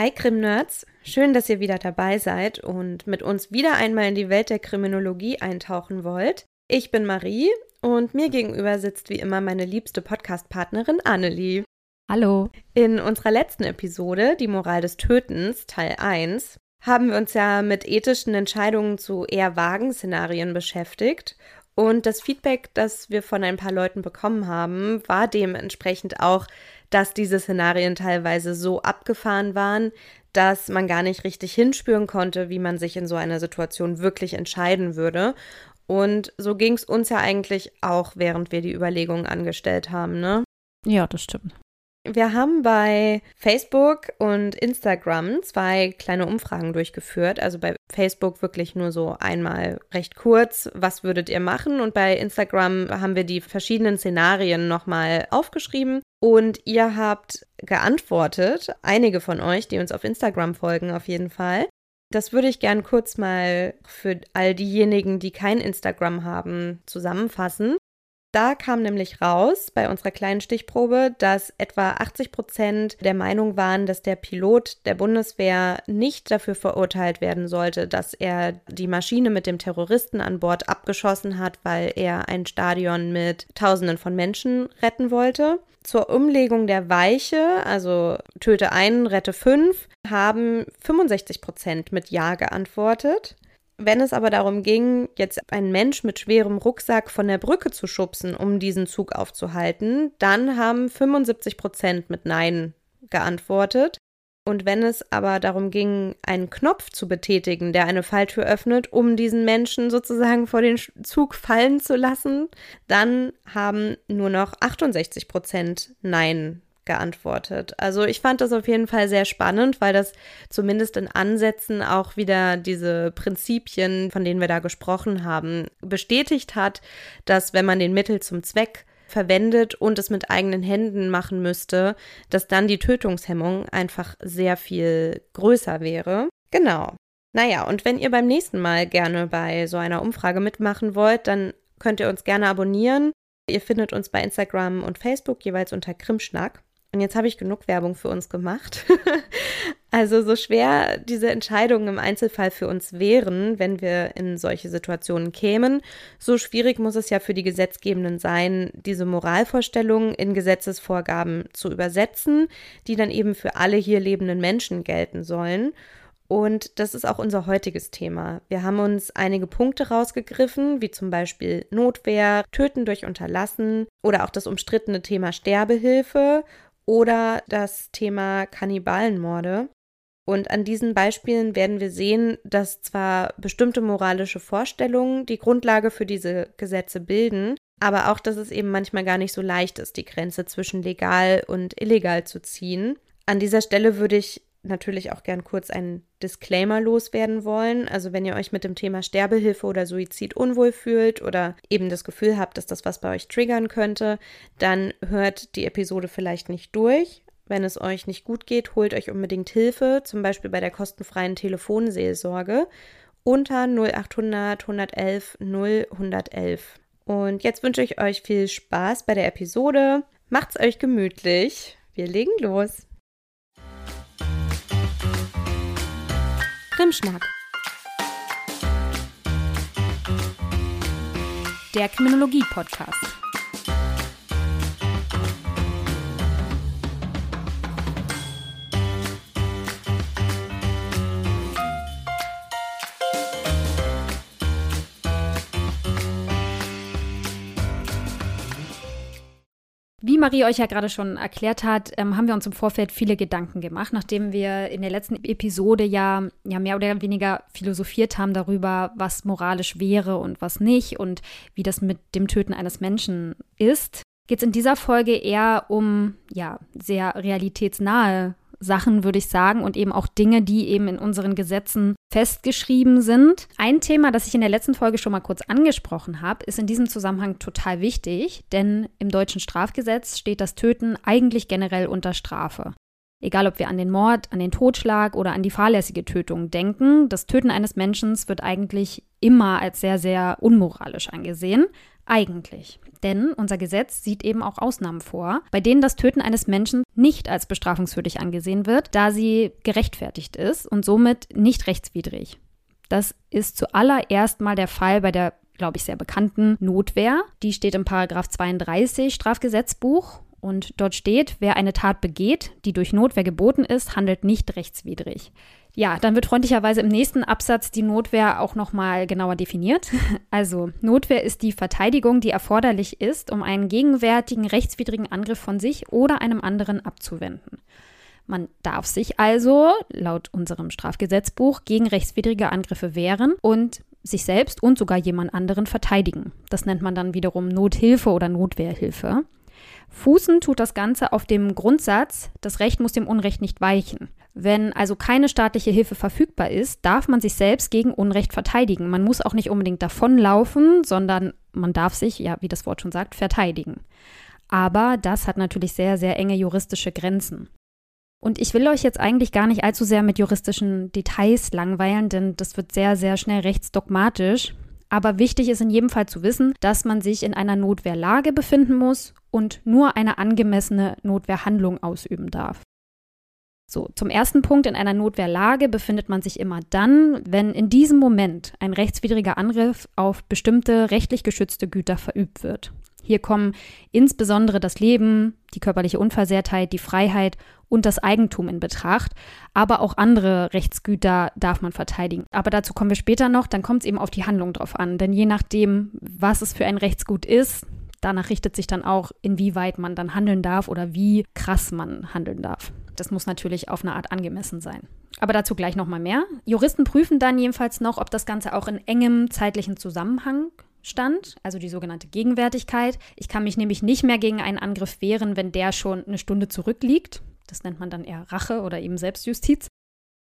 Hi Krim-Nerds, schön, dass ihr wieder dabei seid und mit uns wieder einmal in die Welt der Kriminologie eintauchen wollt. Ich bin Marie und mir gegenüber sitzt wie immer meine liebste Podcast-Partnerin Annelie. Hallo. In unserer letzten Episode, die Moral des Tötens, Teil 1, haben wir uns ja mit ethischen Entscheidungen zu eher vagen Szenarien beschäftigt. Und das Feedback, das wir von ein paar Leuten bekommen haben, war dementsprechend auch, dass diese Szenarien teilweise so abgefahren waren, dass man gar nicht richtig hinspüren konnte, wie man sich in so einer Situation wirklich entscheiden würde. Und so ging es uns ja eigentlich auch, während wir die Überlegungen angestellt haben, ne? Ja, das stimmt. Wir haben bei Facebook und Instagram zwei kleine Umfragen durchgeführt. Also bei Facebook wirklich nur so einmal recht kurz, was würdet ihr machen? Und bei Instagram haben wir die verschiedenen Szenarien nochmal aufgeschrieben. Und ihr habt geantwortet, einige von euch, die uns auf Instagram folgen, auf jeden Fall. Das würde ich gern kurz mal für all diejenigen, die kein Instagram haben, zusammenfassen. Da kam nämlich raus bei unserer kleinen Stichprobe, dass etwa 80 Prozent der Meinung waren, dass der Pilot der Bundeswehr nicht dafür verurteilt werden sollte, dass er die Maschine mit dem Terroristen an Bord abgeschossen hat, weil er ein Stadion mit Tausenden von Menschen retten wollte. Zur Umlegung der Weiche, also töte einen, rette fünf, haben 65 Prozent mit Ja geantwortet. Wenn es aber darum ging, jetzt einen Mensch mit schwerem Rucksack von der Brücke zu schubsen, um diesen Zug aufzuhalten, dann haben 75 Prozent mit Nein geantwortet. Und wenn es aber darum ging, einen Knopf zu betätigen, der eine Falltür öffnet, um diesen Menschen sozusagen vor den Zug fallen zu lassen, dann haben nur noch 68 Prozent Nein geantwortet. Also ich fand das auf jeden Fall sehr spannend, weil das zumindest in Ansätzen auch wieder diese Prinzipien, von denen wir da gesprochen haben, bestätigt hat, dass wenn man den Mittel zum Zweck verwendet und es mit eigenen Händen machen müsste, dass dann die Tötungshemmung einfach sehr viel größer wäre. Genau. Naja, und wenn ihr beim nächsten Mal gerne bei so einer Umfrage mitmachen wollt, dann könnt ihr uns gerne abonnieren. Ihr findet uns bei Instagram und Facebook jeweils unter Krimschnack. Und jetzt habe ich genug Werbung für uns gemacht. also so schwer diese Entscheidungen im Einzelfall für uns wären, wenn wir in solche Situationen kämen, so schwierig muss es ja für die Gesetzgebenden sein, diese Moralvorstellungen in Gesetzesvorgaben zu übersetzen, die dann eben für alle hier lebenden Menschen gelten sollen. Und das ist auch unser heutiges Thema. Wir haben uns einige Punkte rausgegriffen, wie zum Beispiel Notwehr, Töten durch Unterlassen oder auch das umstrittene Thema Sterbehilfe oder das Thema Kannibalenmorde. Und an diesen Beispielen werden wir sehen, dass zwar bestimmte moralische Vorstellungen die Grundlage für diese Gesetze bilden, aber auch, dass es eben manchmal gar nicht so leicht ist, die Grenze zwischen legal und illegal zu ziehen. An dieser Stelle würde ich natürlich auch gern kurz einen Disclaimer loswerden wollen. Also wenn ihr euch mit dem Thema Sterbehilfe oder Suizid unwohl fühlt oder eben das Gefühl habt, dass das was bei euch triggern könnte, dann hört die Episode vielleicht nicht durch. Wenn es euch nicht gut geht, holt euch unbedingt Hilfe, zum Beispiel bei der kostenfreien Telefonseelsorge unter 0800 111 0111. Und jetzt wünsche ich euch viel Spaß bei der Episode. Macht's euch gemütlich. Wir legen los. Krimschnack. Der Kriminologie-Podcast. Wie Marie euch ja gerade schon erklärt hat, ähm, haben wir uns im Vorfeld viele Gedanken gemacht, nachdem wir in der letzten Episode ja, ja mehr oder weniger philosophiert haben darüber, was moralisch wäre und was nicht und wie das mit dem Töten eines Menschen ist. Geht es in dieser Folge eher um ja sehr realitätsnahe Sachen, würde ich sagen, und eben auch Dinge, die eben in unseren Gesetzen festgeschrieben sind. Ein Thema, das ich in der letzten Folge schon mal kurz angesprochen habe, ist in diesem Zusammenhang total wichtig, denn im deutschen Strafgesetz steht das Töten eigentlich generell unter Strafe. Egal, ob wir an den Mord, an den Totschlag oder an die fahrlässige Tötung denken, das Töten eines Menschen wird eigentlich immer als sehr, sehr unmoralisch angesehen. Eigentlich. Denn unser Gesetz sieht eben auch Ausnahmen vor, bei denen das Töten eines Menschen nicht als bestrafungswürdig angesehen wird, da sie gerechtfertigt ist und somit nicht rechtswidrig. Das ist zuallererst mal der Fall bei der, glaube ich, sehr bekannten Notwehr. Die steht im Paragraph 32 Strafgesetzbuch und dort steht, wer eine Tat begeht, die durch Notwehr geboten ist, handelt nicht rechtswidrig. Ja, dann wird freundlicherweise im nächsten Absatz die Notwehr auch nochmal genauer definiert. Also, Notwehr ist die Verteidigung, die erforderlich ist, um einen gegenwärtigen rechtswidrigen Angriff von sich oder einem anderen abzuwenden. Man darf sich also, laut unserem Strafgesetzbuch, gegen rechtswidrige Angriffe wehren und sich selbst und sogar jemand anderen verteidigen. Das nennt man dann wiederum Nothilfe oder Notwehrhilfe. Fußen tut das Ganze auf dem Grundsatz, das Recht muss dem Unrecht nicht weichen. Wenn also keine staatliche Hilfe verfügbar ist, darf man sich selbst gegen Unrecht verteidigen. Man muss auch nicht unbedingt davonlaufen, sondern man darf sich, ja, wie das Wort schon sagt, verteidigen. Aber das hat natürlich sehr, sehr enge juristische Grenzen. Und ich will euch jetzt eigentlich gar nicht allzu sehr mit juristischen Details langweilen, denn das wird sehr, sehr schnell rechtsdogmatisch. Aber wichtig ist in jedem Fall zu wissen, dass man sich in einer Notwehrlage befinden muss und nur eine angemessene Notwehrhandlung ausüben darf. So, zum ersten Punkt, in einer Notwehrlage befindet man sich immer dann, wenn in diesem Moment ein rechtswidriger Angriff auf bestimmte rechtlich geschützte Güter verübt wird. Hier kommen insbesondere das Leben, die körperliche Unversehrtheit, die Freiheit und das Eigentum in Betracht, aber auch andere Rechtsgüter darf man verteidigen. Aber dazu kommen wir später noch, dann kommt es eben auf die Handlung drauf an, denn je nachdem, was es für ein Rechtsgut ist, danach richtet sich dann auch, inwieweit man dann handeln darf oder wie krass man handeln darf. Das muss natürlich auf eine Art angemessen sein. Aber dazu gleich nochmal mehr. Juristen prüfen dann jedenfalls noch, ob das Ganze auch in engem zeitlichen Zusammenhang stand, also die sogenannte Gegenwärtigkeit. Ich kann mich nämlich nicht mehr gegen einen Angriff wehren, wenn der schon eine Stunde zurückliegt. Das nennt man dann eher Rache oder eben Selbstjustiz.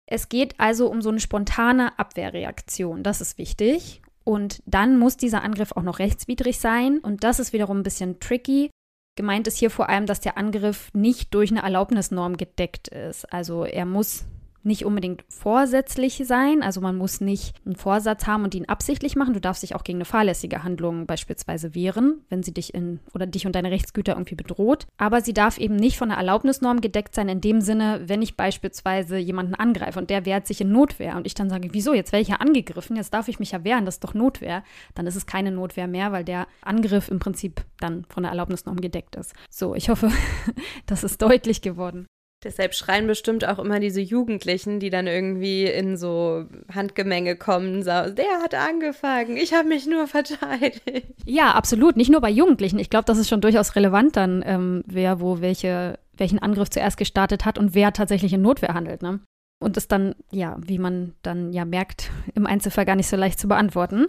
Es geht also um so eine spontane Abwehrreaktion. Das ist wichtig. Und dann muss dieser Angriff auch noch rechtswidrig sein. Und das ist wiederum ein bisschen tricky, Gemeint ist hier vor allem, dass der Angriff nicht durch eine Erlaubnisnorm gedeckt ist. Also er muss nicht unbedingt vorsätzlich sein. Also man muss nicht einen Vorsatz haben und ihn absichtlich machen. Du darfst dich auch gegen eine fahrlässige Handlung beispielsweise wehren, wenn sie dich in oder dich und deine Rechtsgüter irgendwie bedroht. Aber sie darf eben nicht von der Erlaubnisnorm gedeckt sein, in dem Sinne, wenn ich beispielsweise jemanden angreife und der wehrt sich in Notwehr und ich dann sage, wieso, jetzt werde ich ja angegriffen, jetzt darf ich mich ja wehren, das ist doch Notwehr, dann ist es keine Notwehr mehr, weil der Angriff im Prinzip dann von der Erlaubnisnorm gedeckt ist. So, ich hoffe, das ist deutlich geworden. Deshalb schreien bestimmt auch immer diese Jugendlichen, die dann irgendwie in so Handgemenge kommen, so, der hat angefangen, ich habe mich nur verteidigt. Ja, absolut. Nicht nur bei Jugendlichen. Ich glaube, das ist schon durchaus relevant dann, ähm, wer wo welche, welchen Angriff zuerst gestartet hat und wer tatsächlich in Notwehr handelt. Ne? Und das dann, ja, wie man dann ja merkt, im Einzelfall gar nicht so leicht zu beantworten.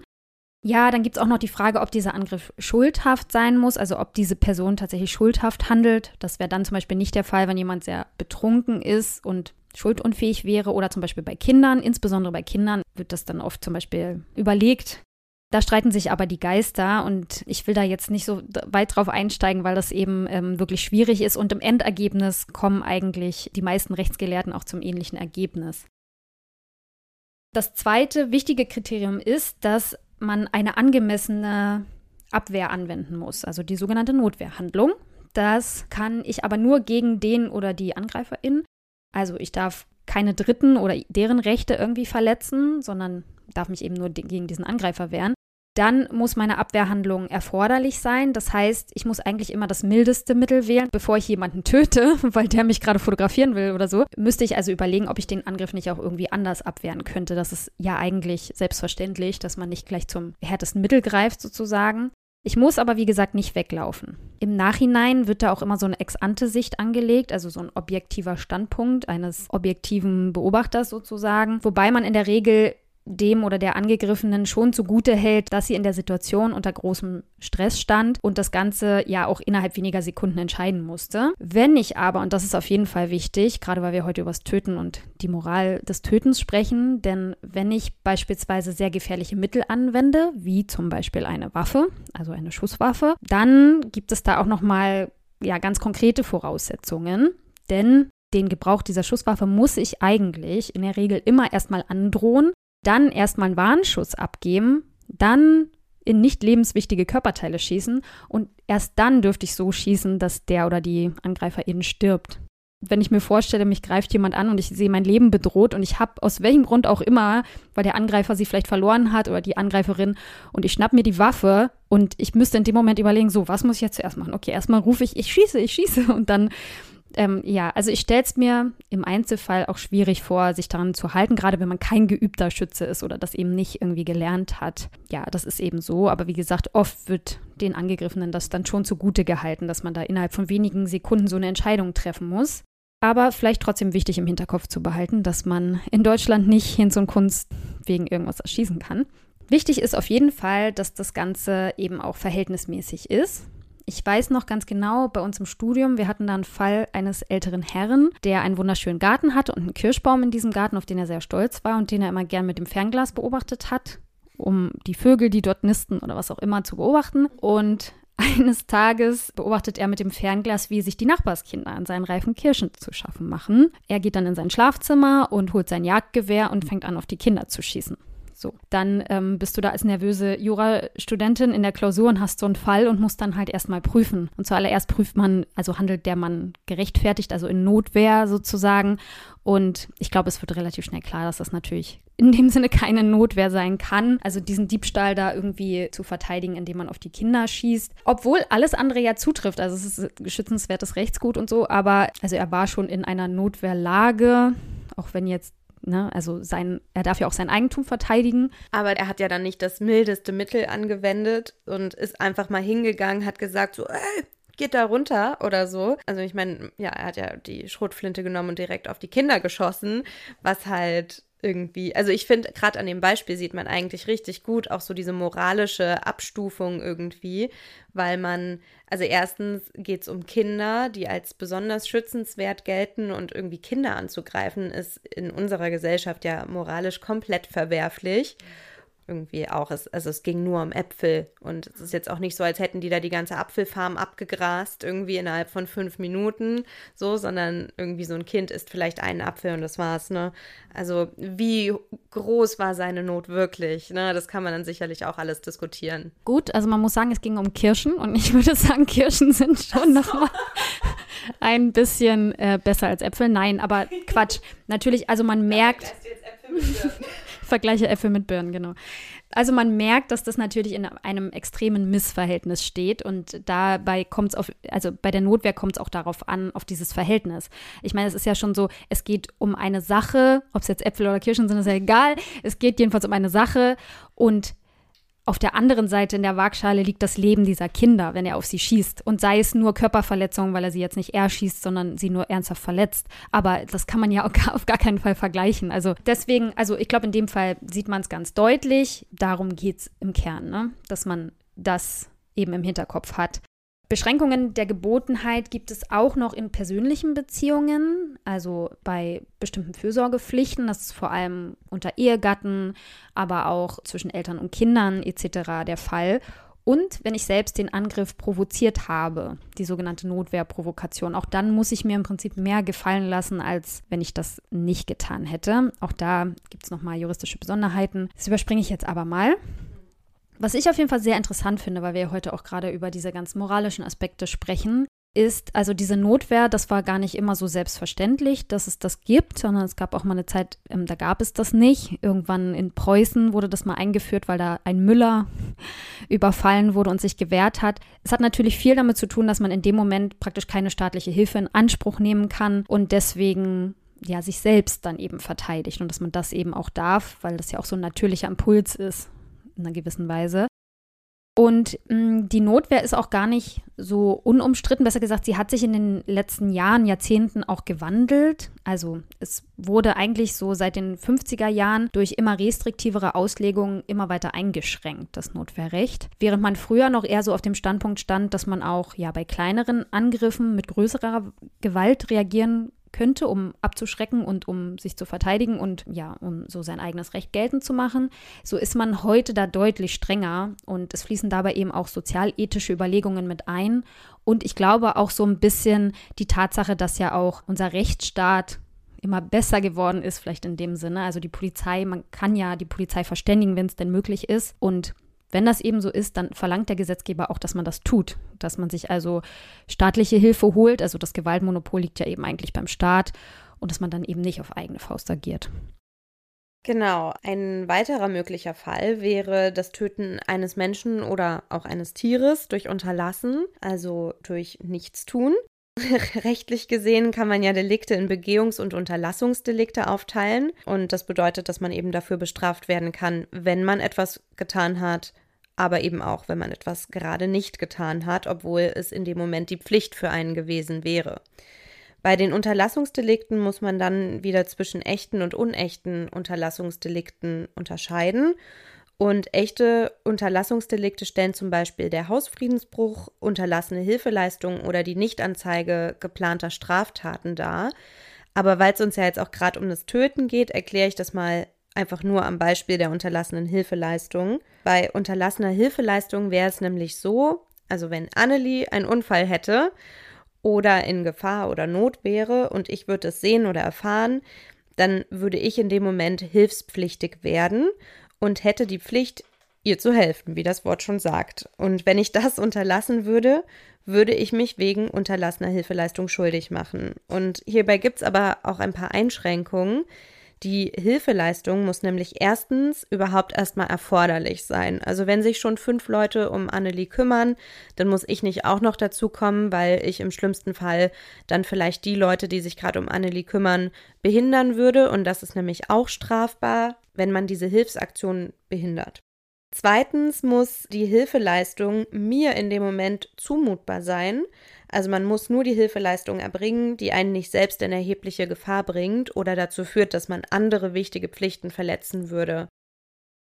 Ja, dann gibt es auch noch die Frage, ob dieser Angriff schuldhaft sein muss, also ob diese Person tatsächlich schuldhaft handelt. Das wäre dann zum Beispiel nicht der Fall, wenn jemand sehr betrunken ist und schuldunfähig wäre oder zum Beispiel bei Kindern, insbesondere bei Kindern wird das dann oft zum Beispiel überlegt. Da streiten sich aber die Geister und ich will da jetzt nicht so weit drauf einsteigen, weil das eben ähm, wirklich schwierig ist und im Endergebnis kommen eigentlich die meisten Rechtsgelehrten auch zum ähnlichen Ergebnis. Das zweite wichtige Kriterium ist, dass man eine angemessene Abwehr anwenden muss, also die sogenannte Notwehrhandlung. Das kann ich aber nur gegen den oder die Angreiferin. Also ich darf keine Dritten oder deren Rechte irgendwie verletzen, sondern darf mich eben nur gegen diesen Angreifer wehren. Dann muss meine Abwehrhandlung erforderlich sein. Das heißt, ich muss eigentlich immer das mildeste Mittel wählen, bevor ich jemanden töte, weil der mich gerade fotografieren will oder so. Müsste ich also überlegen, ob ich den Angriff nicht auch irgendwie anders abwehren könnte. Das ist ja eigentlich selbstverständlich, dass man nicht gleich zum härtesten Mittel greift sozusagen. Ich muss aber, wie gesagt, nicht weglaufen. Im Nachhinein wird da auch immer so eine Ex-ante-Sicht angelegt, also so ein objektiver Standpunkt eines objektiven Beobachters sozusagen, wobei man in der Regel dem oder der Angegriffenen schon zugute hält, dass sie in der Situation unter großem Stress stand und das Ganze ja auch innerhalb weniger Sekunden entscheiden musste. Wenn ich aber, und das ist auf jeden Fall wichtig, gerade weil wir heute über das Töten und die Moral des Tötens sprechen, denn wenn ich beispielsweise sehr gefährliche Mittel anwende, wie zum Beispiel eine Waffe, also eine Schusswaffe, dann gibt es da auch nochmal ja, ganz konkrete Voraussetzungen. Denn den Gebrauch dieser Schusswaffe muss ich eigentlich in der Regel immer erstmal androhen dann erstmal einen Warnschuss abgeben, dann in nicht lebenswichtige Körperteile schießen und erst dann dürfte ich so schießen, dass der oder die Angreiferin stirbt wenn ich mir vorstelle, mich greift jemand an und ich sehe mein Leben bedroht und ich habe aus welchem Grund auch immer, weil der Angreifer sie vielleicht verloren hat oder die Angreiferin und ich schnapp mir die Waffe und ich müsste in dem Moment überlegen, so, was muss ich jetzt zuerst machen? Okay, erstmal rufe ich, ich schieße, ich schieße und dann, ähm, ja, also ich stelle es mir im Einzelfall auch schwierig vor, sich daran zu halten, gerade wenn man kein geübter Schütze ist oder das eben nicht irgendwie gelernt hat. Ja, das ist eben so, aber wie gesagt, oft wird den Angegriffenen das dann schon zugute gehalten, dass man da innerhalb von wenigen Sekunden so eine Entscheidung treffen muss. Aber vielleicht trotzdem wichtig im Hinterkopf zu behalten, dass man in Deutschland nicht Hinz und Kunst wegen irgendwas erschießen kann. Wichtig ist auf jeden Fall, dass das Ganze eben auch verhältnismäßig ist. Ich weiß noch ganz genau, bei uns im Studium, wir hatten da einen Fall eines älteren Herren, der einen wunderschönen Garten hatte und einen Kirschbaum in diesem Garten, auf den er sehr stolz war und den er immer gern mit dem Fernglas beobachtet hat, um die Vögel, die dort nisten oder was auch immer zu beobachten. Und eines Tages beobachtet er mit dem Fernglas, wie sich die Nachbarskinder an seinen reifen Kirschen zu schaffen machen. Er geht dann in sein Schlafzimmer und holt sein Jagdgewehr und fängt an, auf die Kinder zu schießen. So, dann ähm, bist du da als nervöse Jurastudentin in der Klausur und hast so einen Fall und musst dann halt erstmal prüfen. Und zuallererst prüft man, also handelt der Mann gerechtfertigt, also in Notwehr sozusagen. Und ich glaube, es wird relativ schnell klar, dass das natürlich in dem Sinne keine Notwehr sein kann. Also diesen Diebstahl da irgendwie zu verteidigen, indem man auf die Kinder schießt. Obwohl alles andere ja zutrifft. Also es ist geschützenswertes Rechtsgut und so. Aber also er war schon in einer Notwehrlage, auch wenn jetzt Ne? Also sein, er darf ja auch sein Eigentum verteidigen. Aber er hat ja dann nicht das mildeste Mittel angewendet und ist einfach mal hingegangen, hat gesagt so, ey, geht da runter oder so. Also ich meine, ja, er hat ja die Schrotflinte genommen und direkt auf die Kinder geschossen, was halt irgendwie, also ich finde, gerade an dem Beispiel sieht man eigentlich richtig gut auch so diese moralische Abstufung irgendwie, weil man, also erstens geht es um Kinder, die als besonders schützenswert gelten und irgendwie Kinder anzugreifen, ist in unserer Gesellschaft ja moralisch komplett verwerflich. Mhm irgendwie auch. Es, also es ging nur um Äpfel und es ist jetzt auch nicht so, als hätten die da die ganze Apfelfarm abgegrast, irgendwie innerhalb von fünf Minuten, so, sondern irgendwie so ein Kind isst vielleicht einen Apfel und das war's, ne? Also wie groß war seine Not wirklich, ne? Das kann man dann sicherlich auch alles diskutieren. Gut, also man muss sagen, es ging um Kirschen und ich würde sagen, Kirschen sind schon so. nochmal ein bisschen äh, besser als Äpfel. Nein, aber Quatsch. Natürlich, also man merkt. Vergleiche Äpfel mit Birnen, genau. Also man merkt, dass das natürlich in einem extremen Missverhältnis steht und dabei kommt es auf, also bei der Notwehr kommt es auch darauf an, auf dieses Verhältnis. Ich meine, es ist ja schon so, es geht um eine Sache, ob es jetzt Äpfel oder Kirschen sind, ist ja egal. Es geht jedenfalls um eine Sache und auf der anderen Seite in der Waagschale liegt das Leben dieser Kinder, wenn er auf sie schießt. Und sei es nur Körperverletzung, weil er sie jetzt nicht erschießt, sondern sie nur ernsthaft verletzt. Aber das kann man ja auf gar keinen Fall vergleichen. Also deswegen, also ich glaube, in dem Fall sieht man es ganz deutlich. Darum geht es im Kern, ne? dass man das eben im Hinterkopf hat. Beschränkungen der Gebotenheit gibt es auch noch in persönlichen Beziehungen, also bei bestimmten Fürsorgepflichten, das ist vor allem unter Ehegatten, aber auch zwischen Eltern und Kindern etc. der Fall. Und wenn ich selbst den Angriff provoziert habe, die sogenannte Notwehrprovokation, auch dann muss ich mir im Prinzip mehr gefallen lassen, als wenn ich das nicht getan hätte. Auch da gibt es nochmal juristische Besonderheiten. Das überspringe ich jetzt aber mal. Was ich auf jeden Fall sehr interessant finde, weil wir heute auch gerade über diese ganz moralischen Aspekte sprechen, ist also diese Notwehr, das war gar nicht immer so selbstverständlich, dass es das gibt, sondern es gab auch mal eine Zeit, ähm, da gab es das nicht. Irgendwann in Preußen wurde das mal eingeführt, weil da ein Müller überfallen wurde und sich gewehrt hat. Es hat natürlich viel damit zu tun, dass man in dem Moment praktisch keine staatliche Hilfe in Anspruch nehmen kann und deswegen ja sich selbst dann eben verteidigt und dass man das eben auch darf, weil das ja auch so ein natürlicher Impuls ist, in einer gewissen Weise. Und mh, mm, die Notwehr ist auch gar nicht so unumstritten. Besser gesagt, sie hat sich in den letzten Jahren, Jahrzehnten auch gewandelt. Also es wurde eigentlich so seit den 50er Jahren durch immer restriktivere Auslegungen immer weiter eingeschränkt, das Notwehrrecht. Während man früher noch eher so auf dem Standpunkt stand, dass man auch ja bei kleineren Angriffen mit größerer Gewalt reagieren könnte, um abzuschrecken und um sich zu verteidigen und ja, um so sein eigenes Recht geltend zu machen. So ist man heute da deutlich strenger und es fließen dabei eben auch sozialethische Überlegungen mit ein. Und ich glaube auch so ein bisschen die Tatsache, dass ja auch unser Rechtsstaat immer besser geworden ist, vielleicht in dem Sinne. Also die Polizei, man kann ja die Polizei verständigen, wenn es denn möglich ist. Und Wenn das eben so ist, dann verlangt der Gesetzgeber auch, dass man das tut, dass man sich also staatliche Hilfe holt. Also das Gewaltmonopol liegt ja eben eigentlich beim Staat und dass man dann eben nicht auf eigene Faust agiert. Genau, ein weiterer möglicher Fall wäre das Töten eines Menschen oder auch eines Tieres durch Unterlassen, also durch Nichtstun. Rechtlich gesehen kann man ja Delikte in Begehungs- und Unterlassungsdelikte aufteilen. Und das bedeutet, dass man eben dafür bestraft werden kann, wenn man etwas getan hat, aber eben auch, wenn man etwas gerade nicht getan hat, obwohl es in dem Moment die Pflicht für einen gewesen wäre. Bei den Unterlassungsdelikten muss man dann wieder zwischen echten und unechten Unterlassungsdelikten unterscheiden. Und echte Unterlassungsdelikte stellen zum Beispiel der Hausfriedensbruch, unterlassene Hilfeleistung oder die Nichtanzeige geplanter Straftaten dar. Aber weil es uns ja jetzt auch gerade um das Töten geht, erkläre ich das mal einfach nur am Beispiel der unterlassenen Hilfeleistung. Bei unterlassener Hilfeleistung wäre es nämlich so, also wenn Annelie einen Unfall hätte oder in Gefahr oder Not wäre und ich würde es sehen oder erfahren, dann würde ich in dem Moment hilfspflichtig werden und hätte die Pflicht, ihr zu helfen, wie das Wort schon sagt. Und wenn ich das unterlassen würde, würde ich mich wegen unterlassener Hilfeleistung schuldig machen. Und hierbei gibt es aber auch ein paar Einschränkungen. Die Hilfeleistung muss nämlich erstens überhaupt erstmal erforderlich sein. Also wenn sich schon fünf Leute um Annelie kümmern, dann muss ich nicht auch noch dazu kommen, weil ich im schlimmsten Fall dann vielleicht die Leute, die sich gerade um Annelie kümmern, behindern würde. Und das ist nämlich auch strafbar wenn man diese Hilfsaktion behindert. Zweitens muss die Hilfeleistung mir in dem Moment zumutbar sein. Also man muss nur die Hilfeleistung erbringen, die einen nicht selbst in erhebliche Gefahr bringt oder dazu führt, dass man andere wichtige Pflichten verletzen würde.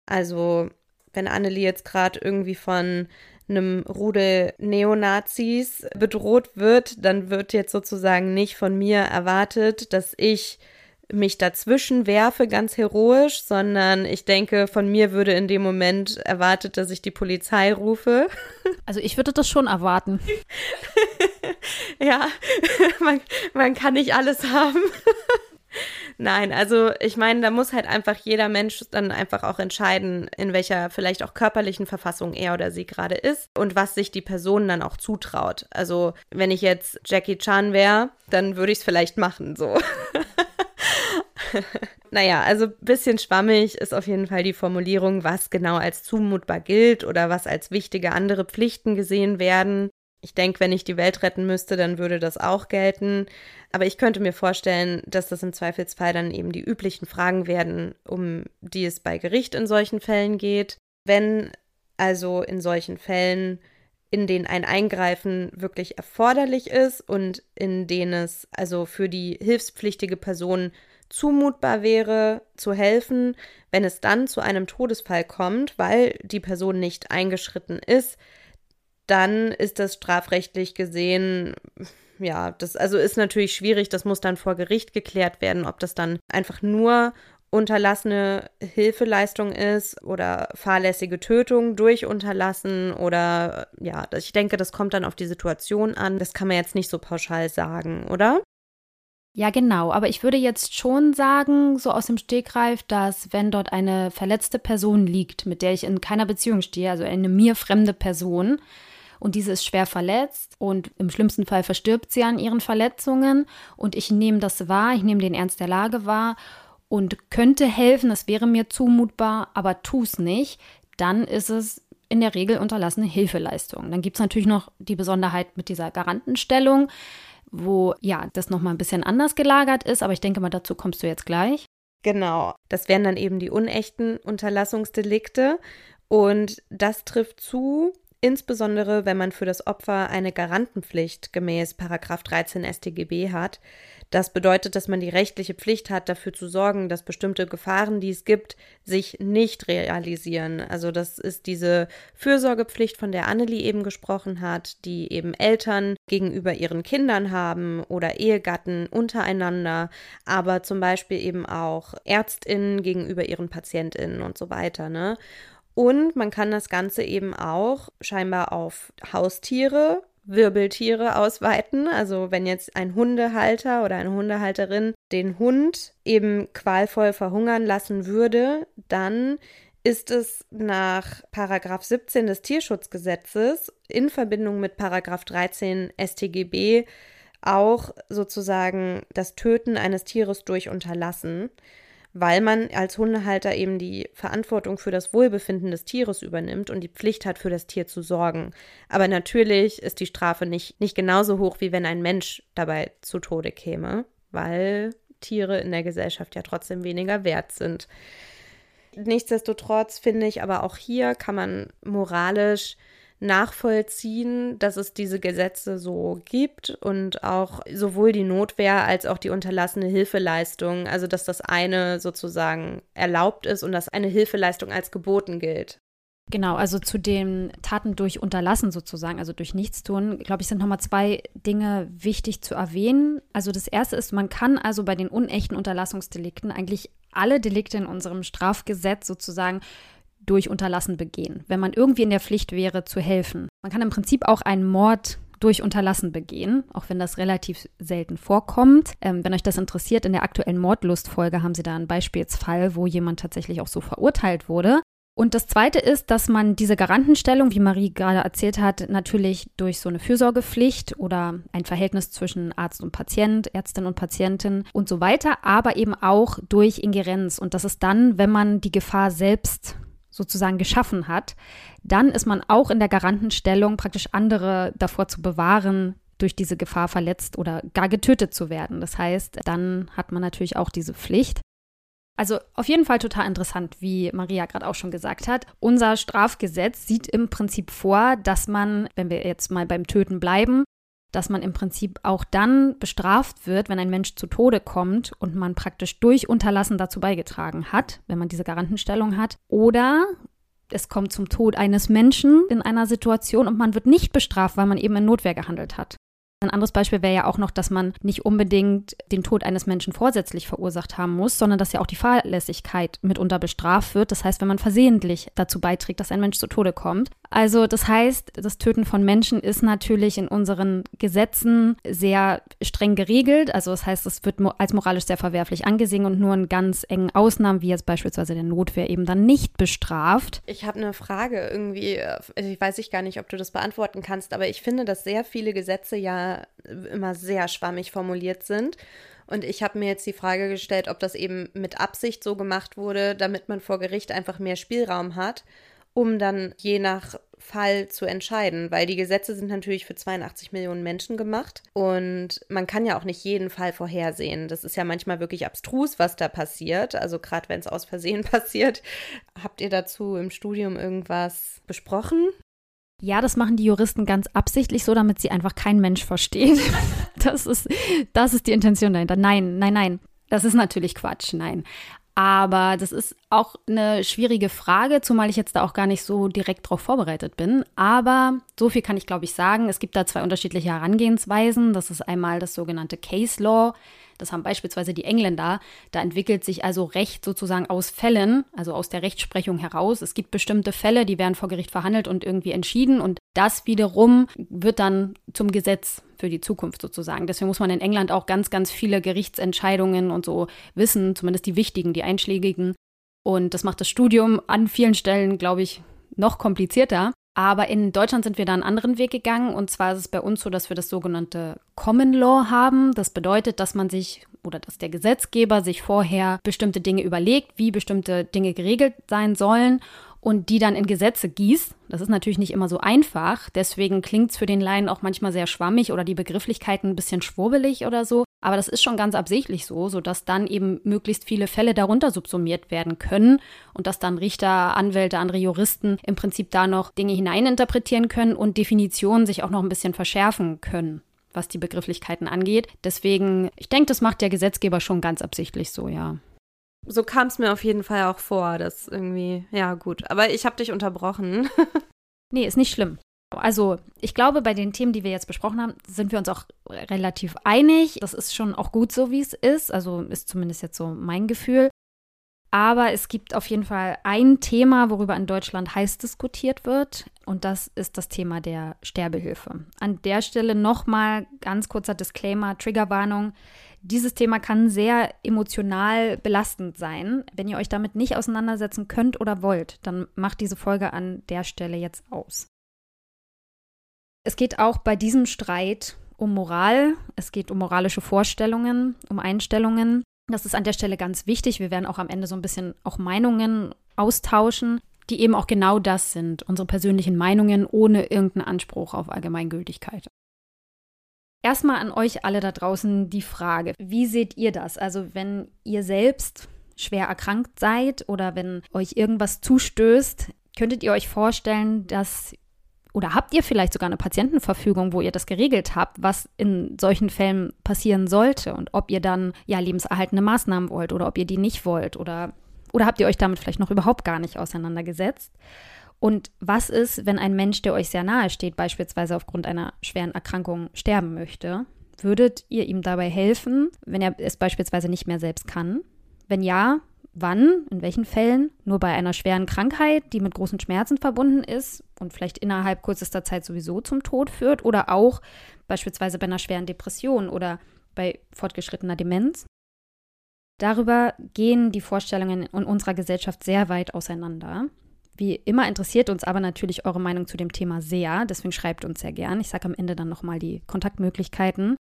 Also wenn Annelie jetzt gerade irgendwie von einem Rudel Neonazis bedroht wird, dann wird jetzt sozusagen nicht von mir erwartet, dass ich mich dazwischen werfe, ganz heroisch, sondern ich denke, von mir würde in dem Moment erwartet, dass ich die Polizei rufe. Also ich würde das schon erwarten. ja, man, man kann nicht alles haben. Nein, also ich meine, da muss halt einfach jeder Mensch dann einfach auch entscheiden, in welcher vielleicht auch körperlichen Verfassung er oder sie gerade ist und was sich die Person dann auch zutraut. Also wenn ich jetzt Jackie Chan wäre, dann würde ich es vielleicht machen, so. naja, also ein bisschen schwammig ist auf jeden Fall die Formulierung, was genau als zumutbar gilt oder was als wichtige andere Pflichten gesehen werden. Ich denke, wenn ich die Welt retten müsste, dann würde das auch gelten. Aber ich könnte mir vorstellen, dass das im Zweifelsfall dann eben die üblichen Fragen werden, um die es bei Gericht in solchen Fällen geht. Wenn also in solchen Fällen in denen ein Eingreifen wirklich erforderlich ist und in denen es also für die hilfspflichtige Person zumutbar wäre, zu helfen, wenn es dann zu einem Todesfall kommt, weil die Person nicht eingeschritten ist, dann ist das strafrechtlich gesehen, ja, das also ist natürlich schwierig, das muss dann vor Gericht geklärt werden, ob das dann einfach nur unterlassene Hilfeleistung ist oder fahrlässige Tötung durch Unterlassen oder ja, ich denke, das kommt dann auf die Situation an. Das kann man jetzt nicht so pauschal sagen, oder? Ja, genau. Aber ich würde jetzt schon sagen, so aus dem Stegreif, dass wenn dort eine verletzte Person liegt, mit der ich in keiner Beziehung stehe, also eine mir fremde Person, und diese ist schwer verletzt und im schlimmsten Fall verstirbt sie an ihren Verletzungen und ich nehme das wahr, ich nehme den Ernst der Lage wahr und könnte helfen, es wäre mir zumutbar, aber tu es nicht, dann ist es in der Regel unterlassene Hilfeleistung. Dann gibt es natürlich noch die Besonderheit mit dieser Garantenstellung wo ja das nochmal ein bisschen anders gelagert ist, aber ich denke mal, dazu kommst du jetzt gleich. Genau, das wären dann eben die unechten Unterlassungsdelikte und das trifft zu, insbesondere wenn man für das Opfer eine Garantenpflicht gemäß 13 StGB hat. Das bedeutet, dass man die rechtliche Pflicht hat, dafür zu sorgen, dass bestimmte Gefahren, die es gibt, sich nicht realisieren. Also das ist diese Fürsorgepflicht, von der Annelie eben gesprochen hat, die eben Eltern gegenüber ihren Kindern haben oder Ehegatten untereinander, aber zum Beispiel eben auch Ärztinnen gegenüber ihren Patientinnen und so weiter. Ne? Und man kann das Ganze eben auch scheinbar auf Haustiere Wirbeltiere ausweiten. Also wenn jetzt ein Hundehalter oder eine Hundehalterin den Hund eben qualvoll verhungern lassen würde, dann ist es nach Paragraph 17 des Tierschutzgesetzes in Verbindung mit Paragraph 13 StGB auch sozusagen das Töten eines Tieres durch Unterlassen, weil man als Hundehalter eben die Verantwortung für das Wohlbefinden des Tieres übernimmt und die Pflicht hat, für das Tier zu sorgen. Aber natürlich ist die Strafe nicht, nicht genauso hoch, wie wenn ein Mensch dabei zu Tode käme, weil Tiere in der Gesellschaft ja trotzdem weniger wert sind. Nichtsdestotrotz finde ich aber auch hier kann man moralisch nachvollziehen, dass es diese Gesetze so gibt und auch sowohl die Notwehr als auch die unterlassene Hilfeleistung, also dass das eine sozusagen erlaubt ist und dass eine Hilfeleistung als geboten gilt. Genau, also zu den Taten durch Unterlassen sozusagen, also durch Nichtstun, glaube ich, sind nochmal zwei Dinge wichtig zu erwähnen. Also das erste ist, man kann also bei den unechten Unterlassungsdelikten eigentlich alle Delikte in unserem Strafgesetz sozusagen durch Unterlassen begehen, wenn man irgendwie in der Pflicht wäre, zu helfen. Man kann im Prinzip auch einen Mord durch Unterlassen begehen, auch wenn das relativ selten vorkommt. Ähm, wenn euch das interessiert, in der aktuellen Mordlustfolge haben sie da einen Beispielsfall, wo jemand tatsächlich auch so verurteilt wurde. Und das Zweite ist, dass man diese Garantenstellung, wie Marie gerade erzählt hat, natürlich durch so eine Fürsorgepflicht oder ein Verhältnis zwischen Arzt und Patient, Ärztin und Patientin und so weiter, aber eben auch durch Ingerenz. Und das ist dann, wenn man die Gefahr selbst sozusagen geschaffen hat, dann ist man auch in der Garantenstellung, praktisch andere davor zu bewahren, durch diese Gefahr verletzt oder gar getötet zu werden. Das heißt, dann hat man natürlich auch diese Pflicht. Also auf jeden Fall total interessant, wie Maria gerade auch schon gesagt hat. Unser Strafgesetz sieht im Prinzip vor, dass man, wenn wir jetzt mal beim Töten bleiben, dass man im Prinzip auch dann bestraft wird, wenn ein Mensch zu Tode kommt und man praktisch durch Unterlassen dazu beigetragen hat, wenn man diese Garantenstellung hat. Oder es kommt zum Tod eines Menschen in einer Situation und man wird nicht bestraft, weil man eben in Notwehr gehandelt hat. Ein anderes Beispiel wäre ja auch noch, dass man nicht unbedingt den Tod eines Menschen vorsätzlich verursacht haben muss, sondern dass ja auch die Fahrlässigkeit mitunter bestraft wird. Das heißt, wenn man versehentlich dazu beiträgt, dass ein Mensch zu Tode kommt. Also das heißt, das Töten von Menschen ist natürlich in unseren Gesetzen sehr streng geregelt. Also das heißt, es wird als moralisch sehr verwerflich angesehen und nur in ganz engen Ausnahmen, wie jetzt beispielsweise der Notwehr, eben dann nicht bestraft. Ich habe eine Frage irgendwie, also ich weiß ich gar nicht, ob du das beantworten kannst, aber ich finde, dass sehr viele Gesetze ja immer sehr schwammig formuliert sind. Und ich habe mir jetzt die Frage gestellt, ob das eben mit Absicht so gemacht wurde, damit man vor Gericht einfach mehr Spielraum hat, um dann je nach Fall zu entscheiden, weil die Gesetze sind natürlich für 82 Millionen Menschen gemacht und man kann ja auch nicht jeden Fall vorhersehen. Das ist ja manchmal wirklich abstrus, was da passiert, also gerade wenn es aus Versehen passiert. Habt ihr dazu im Studium irgendwas besprochen? Ja, das machen die Juristen ganz absichtlich so, damit sie einfach kein Mensch versteht. Das ist, das ist die Intention dahinter. Nein, nein, nein. Das ist natürlich Quatsch, nein. Aber das ist auch eine schwierige Frage, zumal ich jetzt da auch gar nicht so direkt darauf vorbereitet bin. Aber so viel kann ich, glaube ich, sagen. Es gibt da zwei unterschiedliche Herangehensweisen. Das ist einmal das sogenannte Case Law. Das haben beispielsweise die Engländer. Da entwickelt sich also Recht sozusagen aus Fällen, also aus der Rechtsprechung heraus. Es gibt bestimmte Fälle, die werden vor Gericht verhandelt und irgendwie entschieden. Und das wiederum wird dann zum Gesetz für die Zukunft sozusagen. Deswegen muss man in England auch ganz, ganz viele Gerichtsentscheidungen und so wissen, zumindest die wichtigen, die einschlägigen. Und das macht das Studium an vielen Stellen, glaube ich, noch komplizierter. Aber in Deutschland sind wir da einen anderen Weg gegangen. Und zwar ist es bei uns so, dass wir das sogenannte Common Law haben. Das bedeutet, dass man sich oder dass der Gesetzgeber sich vorher bestimmte Dinge überlegt, wie bestimmte Dinge geregelt sein sollen und die dann in Gesetze gießt. Das ist natürlich nicht immer so einfach. Deswegen klingt es für den Laien auch manchmal sehr schwammig oder die Begrifflichkeiten ein bisschen schwurbelig oder so. Aber das ist schon ganz absichtlich so, sodass dann eben möglichst viele Fälle darunter subsumiert werden können und dass dann Richter, Anwälte, andere Juristen im Prinzip da noch Dinge hineininterpretieren können und Definitionen sich auch noch ein bisschen verschärfen können was die Begrifflichkeiten angeht. Deswegen, ich denke, das macht der Gesetzgeber schon ganz absichtlich so, ja so kam es mir auf jeden Fall auch vor, dass irgendwie, ja gut. Aber ich habe dich unterbrochen. nee, ist nicht schlimm. Also, ich glaube, bei den Themen, die wir jetzt besprochen haben, sind wir uns auch relativ einig. Das ist schon auch gut so, wie es ist. Also ist zumindest jetzt so mein Gefühl. Aber es gibt auf jeden Fall ein Thema, worüber in Deutschland heiß diskutiert wird. Und das ist das Thema der Sterbehilfe. An der Stelle nochmal ganz kurzer Disclaimer, Triggerwarnung. Dieses Thema kann sehr emotional belastend sein. Wenn ihr euch damit nicht auseinandersetzen könnt oder wollt, dann macht diese Folge an der Stelle jetzt aus. Es geht auch bei diesem Streit um Moral, es geht um moralische Vorstellungen, um Einstellungen. Das ist an der Stelle ganz wichtig. Wir werden auch am Ende so ein bisschen auch Meinungen austauschen, die eben auch genau das sind, unsere persönlichen Meinungen ohne irgendeinen Anspruch auf Allgemeingültigkeit. Erstmal an euch alle da draußen die Frage, wie seht ihr das? Also wenn ihr selbst schwer erkrankt seid oder wenn euch irgendwas zustößt, könntet ihr euch vorstellen, dass oder habt ihr vielleicht sogar eine Patientenverfügung, wo ihr das geregelt habt, was in solchen Fällen passieren sollte und ob ihr dann ja lebenserhaltende Maßnahmen wollt oder ob ihr die nicht wollt oder oder habt ihr euch damit vielleicht noch überhaupt gar nicht auseinandergesetzt? Und was ist, wenn ein Mensch, der euch sehr nahe steht, beispielsweise aufgrund einer schweren Erkrankung sterben möchte? Würdet ihr ihm dabei helfen, wenn er es beispielsweise nicht mehr selbst kann? Wenn ja, Wann, in welchen Fällen? Nur bei einer schweren Krankheit, die mit großen Schmerzen verbunden ist und vielleicht innerhalb kürzester Zeit sowieso zum Tod führt oder auch beispielsweise bei einer schweren Depression oder bei fortgeschrittener Demenz. Darüber gehen die Vorstellungen in unserer Gesellschaft sehr weit auseinander. Wie immer interessiert uns aber natürlich eure Meinung zu dem Thema sehr, deswegen schreibt uns sehr gern. Ich sage am Ende dann nochmal die Kontaktmöglichkeiten.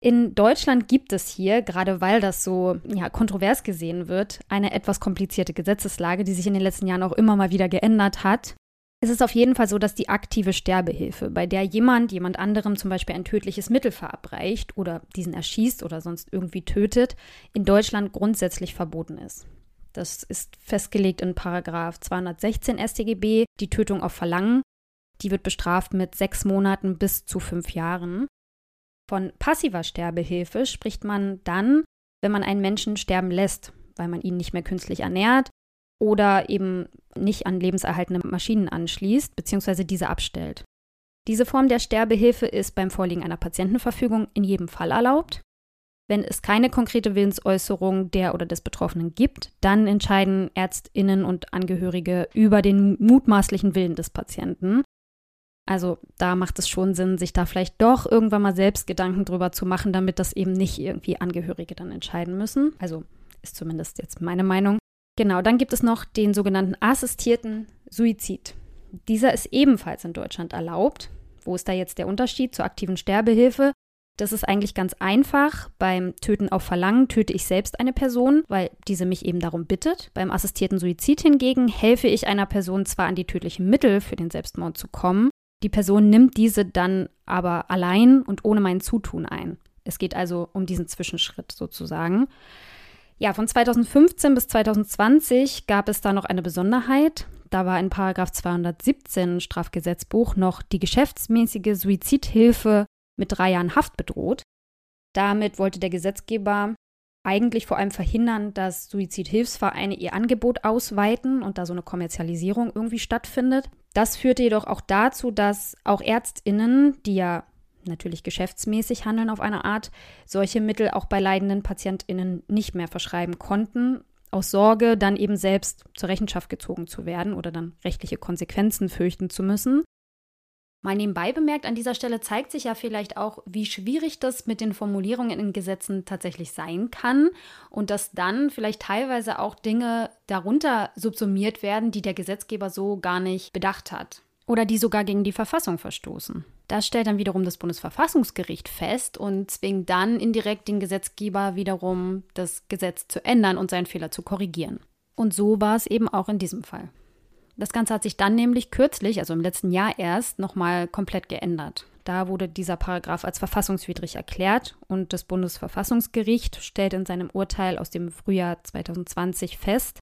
In Deutschland gibt es hier, gerade weil das so ja, kontrovers gesehen wird, eine etwas komplizierte Gesetzeslage, die sich in den letzten Jahren auch immer mal wieder geändert hat. Es ist auf jeden Fall so, dass die aktive Sterbehilfe, bei der jemand jemand anderem zum Beispiel ein tödliches Mittel verabreicht oder diesen erschießt oder sonst irgendwie tötet, in Deutschland grundsätzlich verboten ist. Das ist festgelegt in Paragraf 216 StGB, die Tötung auf Verlangen. Die wird bestraft mit sechs Monaten bis zu fünf Jahren. Von passiver Sterbehilfe spricht man dann, wenn man einen Menschen sterben lässt, weil man ihn nicht mehr künstlich ernährt oder eben nicht an lebenserhaltende Maschinen anschließt bzw. diese abstellt. Diese Form der Sterbehilfe ist beim Vorliegen einer Patientenverfügung in jedem Fall erlaubt. Wenn es keine konkrete Willensäußerung der oder des Betroffenen gibt, dann entscheiden Ärztinnen und Angehörige über den mutmaßlichen Willen des Patienten also da macht es schon Sinn, sich da vielleicht doch irgendwann mal selbst Gedanken drüber zu machen, damit das eben nicht irgendwie Angehörige dann entscheiden müssen. Also ist zumindest jetzt meine Meinung. Genau, dann gibt es noch den sogenannten assistierten Suizid. Dieser ist ebenfalls in Deutschland erlaubt. Wo ist da jetzt der Unterschied zur aktiven Sterbehilfe? Das ist eigentlich ganz einfach. Beim Töten auf Verlangen töte ich selbst eine Person, weil diese mich eben darum bittet. Beim assistierten Suizid hingegen helfe ich einer Person zwar an die tödlichen Mittel für den Selbstmord zu kommen, die Person nimmt diese dann aber allein und ohne mein Zutun ein. Es geht also um diesen Zwischenschritt sozusagen. Ja, von 2015 bis 2020 gab es da noch eine Besonderheit. Da war in Paragraph 217 Strafgesetzbuch noch die geschäftsmäßige Suizidhilfe mit drei Jahren Haft bedroht. Damit wollte der Gesetzgeber eigentlich vor allem verhindern, dass Suizidhilfsvereine ihr Angebot ausweiten und da so eine Kommerzialisierung irgendwie stattfindet. Das führte jedoch auch dazu, dass auch Ärztinnen, die ja natürlich geschäftsmäßig handeln auf eine Art, solche Mittel auch bei leidenden Patientinnen nicht mehr verschreiben konnten, aus Sorge, dann eben selbst zur Rechenschaft gezogen zu werden oder dann rechtliche Konsequenzen fürchten zu müssen. Mal nebenbei bemerkt, an dieser Stelle zeigt sich ja vielleicht auch, wie schwierig das mit den Formulierungen in Gesetzen tatsächlich sein kann und dass dann vielleicht teilweise auch Dinge darunter subsumiert werden, die der Gesetzgeber so gar nicht bedacht hat oder die sogar gegen die Verfassung verstoßen. Das stellt dann wiederum das Bundesverfassungsgericht fest und zwingt dann indirekt den Gesetzgeber wiederum, das Gesetz zu ändern und seinen Fehler zu korrigieren. Und so war es eben auch in diesem Fall. Das Ganze hat sich dann nämlich kürzlich, also im letzten Jahr erst, nochmal komplett geändert. Da wurde dieser Paragraph als verfassungswidrig erklärt und das Bundesverfassungsgericht stellt in seinem Urteil aus dem Frühjahr 2020 fest,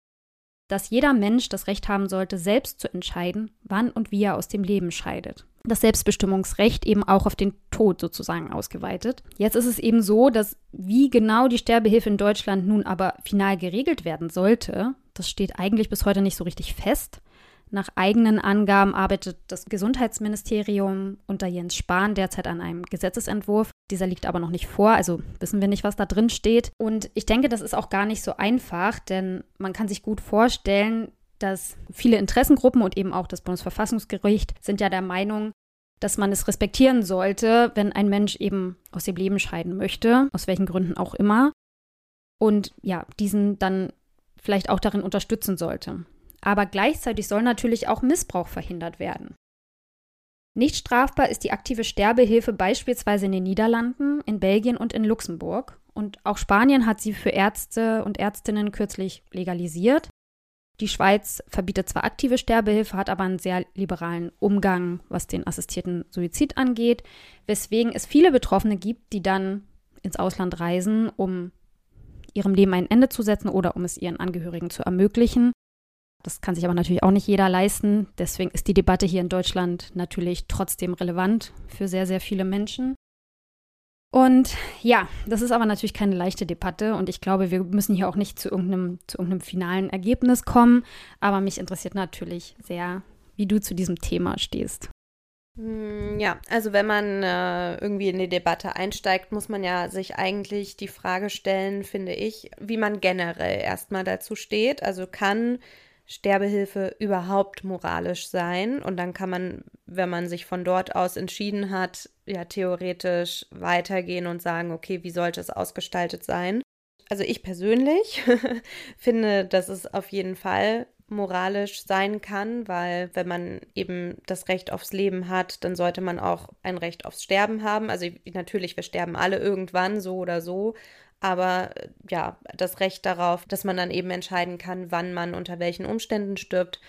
dass jeder Mensch das Recht haben sollte, selbst zu entscheiden, wann und wie er aus dem Leben scheidet. Das Selbstbestimmungsrecht eben auch auf den Tod sozusagen ausgeweitet. Jetzt ist es eben so, dass wie genau die Sterbehilfe in Deutschland nun aber final geregelt werden sollte, das steht eigentlich bis heute nicht so richtig fest. Nach eigenen Angaben arbeitet das Gesundheitsministerium unter Jens Spahn derzeit an einem Gesetzesentwurf. Dieser liegt aber noch nicht vor, also wissen wir nicht, was da drin steht. Und ich denke, das ist auch gar nicht so einfach, denn man kann sich gut vorstellen, dass viele Interessengruppen und eben auch das Bundesverfassungsgericht sind ja der Meinung, dass man es respektieren sollte, wenn ein Mensch eben aus dem Leben scheiden möchte, aus welchen Gründen auch immer. Und ja, diesen dann vielleicht auch darin unterstützen sollte. Aber gleichzeitig soll natürlich auch Missbrauch verhindert werden. Nicht strafbar ist die aktive Sterbehilfe beispielsweise in den Niederlanden, in Belgien und in Luxemburg. Und auch Spanien hat sie für Ärzte und Ärztinnen kürzlich legalisiert. Die Schweiz verbietet zwar aktive Sterbehilfe, hat aber einen sehr liberalen Umgang, was den assistierten Suizid angeht, weswegen es viele Betroffene gibt, die dann ins Ausland reisen, um ihrem Leben ein Ende zu setzen oder um es ihren Angehörigen zu ermöglichen. Das kann sich aber natürlich auch nicht jeder leisten. Deswegen ist die Debatte hier in Deutschland natürlich trotzdem relevant für sehr, sehr viele Menschen. Und ja, das ist aber natürlich keine leichte Debatte und ich glaube, wir müssen hier auch nicht zu irgendeinem, zu irgendeinem finalen Ergebnis kommen. Aber mich interessiert natürlich sehr, wie du zu diesem Thema stehst. Hm, ja, also wenn man äh, irgendwie in die Debatte einsteigt, muss man ja sich eigentlich die Frage stellen, finde ich, wie man generell erstmal dazu steht. Also kann Sterbehilfe überhaupt moralisch sein? Und dann kann man, wenn man sich von dort aus entschieden hat, ja theoretisch weitergehen und sagen, okay, wie sollte es ausgestaltet sein? Also ich persönlich finde, dass es auf jeden Fall moralisch sein kann, weil wenn man eben das Recht aufs Leben hat, dann sollte man auch ein Recht aufs Sterben haben. Also natürlich, wir sterben alle irgendwann, so oder so. Aber ja, das Recht darauf, dass man dann eben entscheiden kann, wann man unter welchen Umständen stirbt,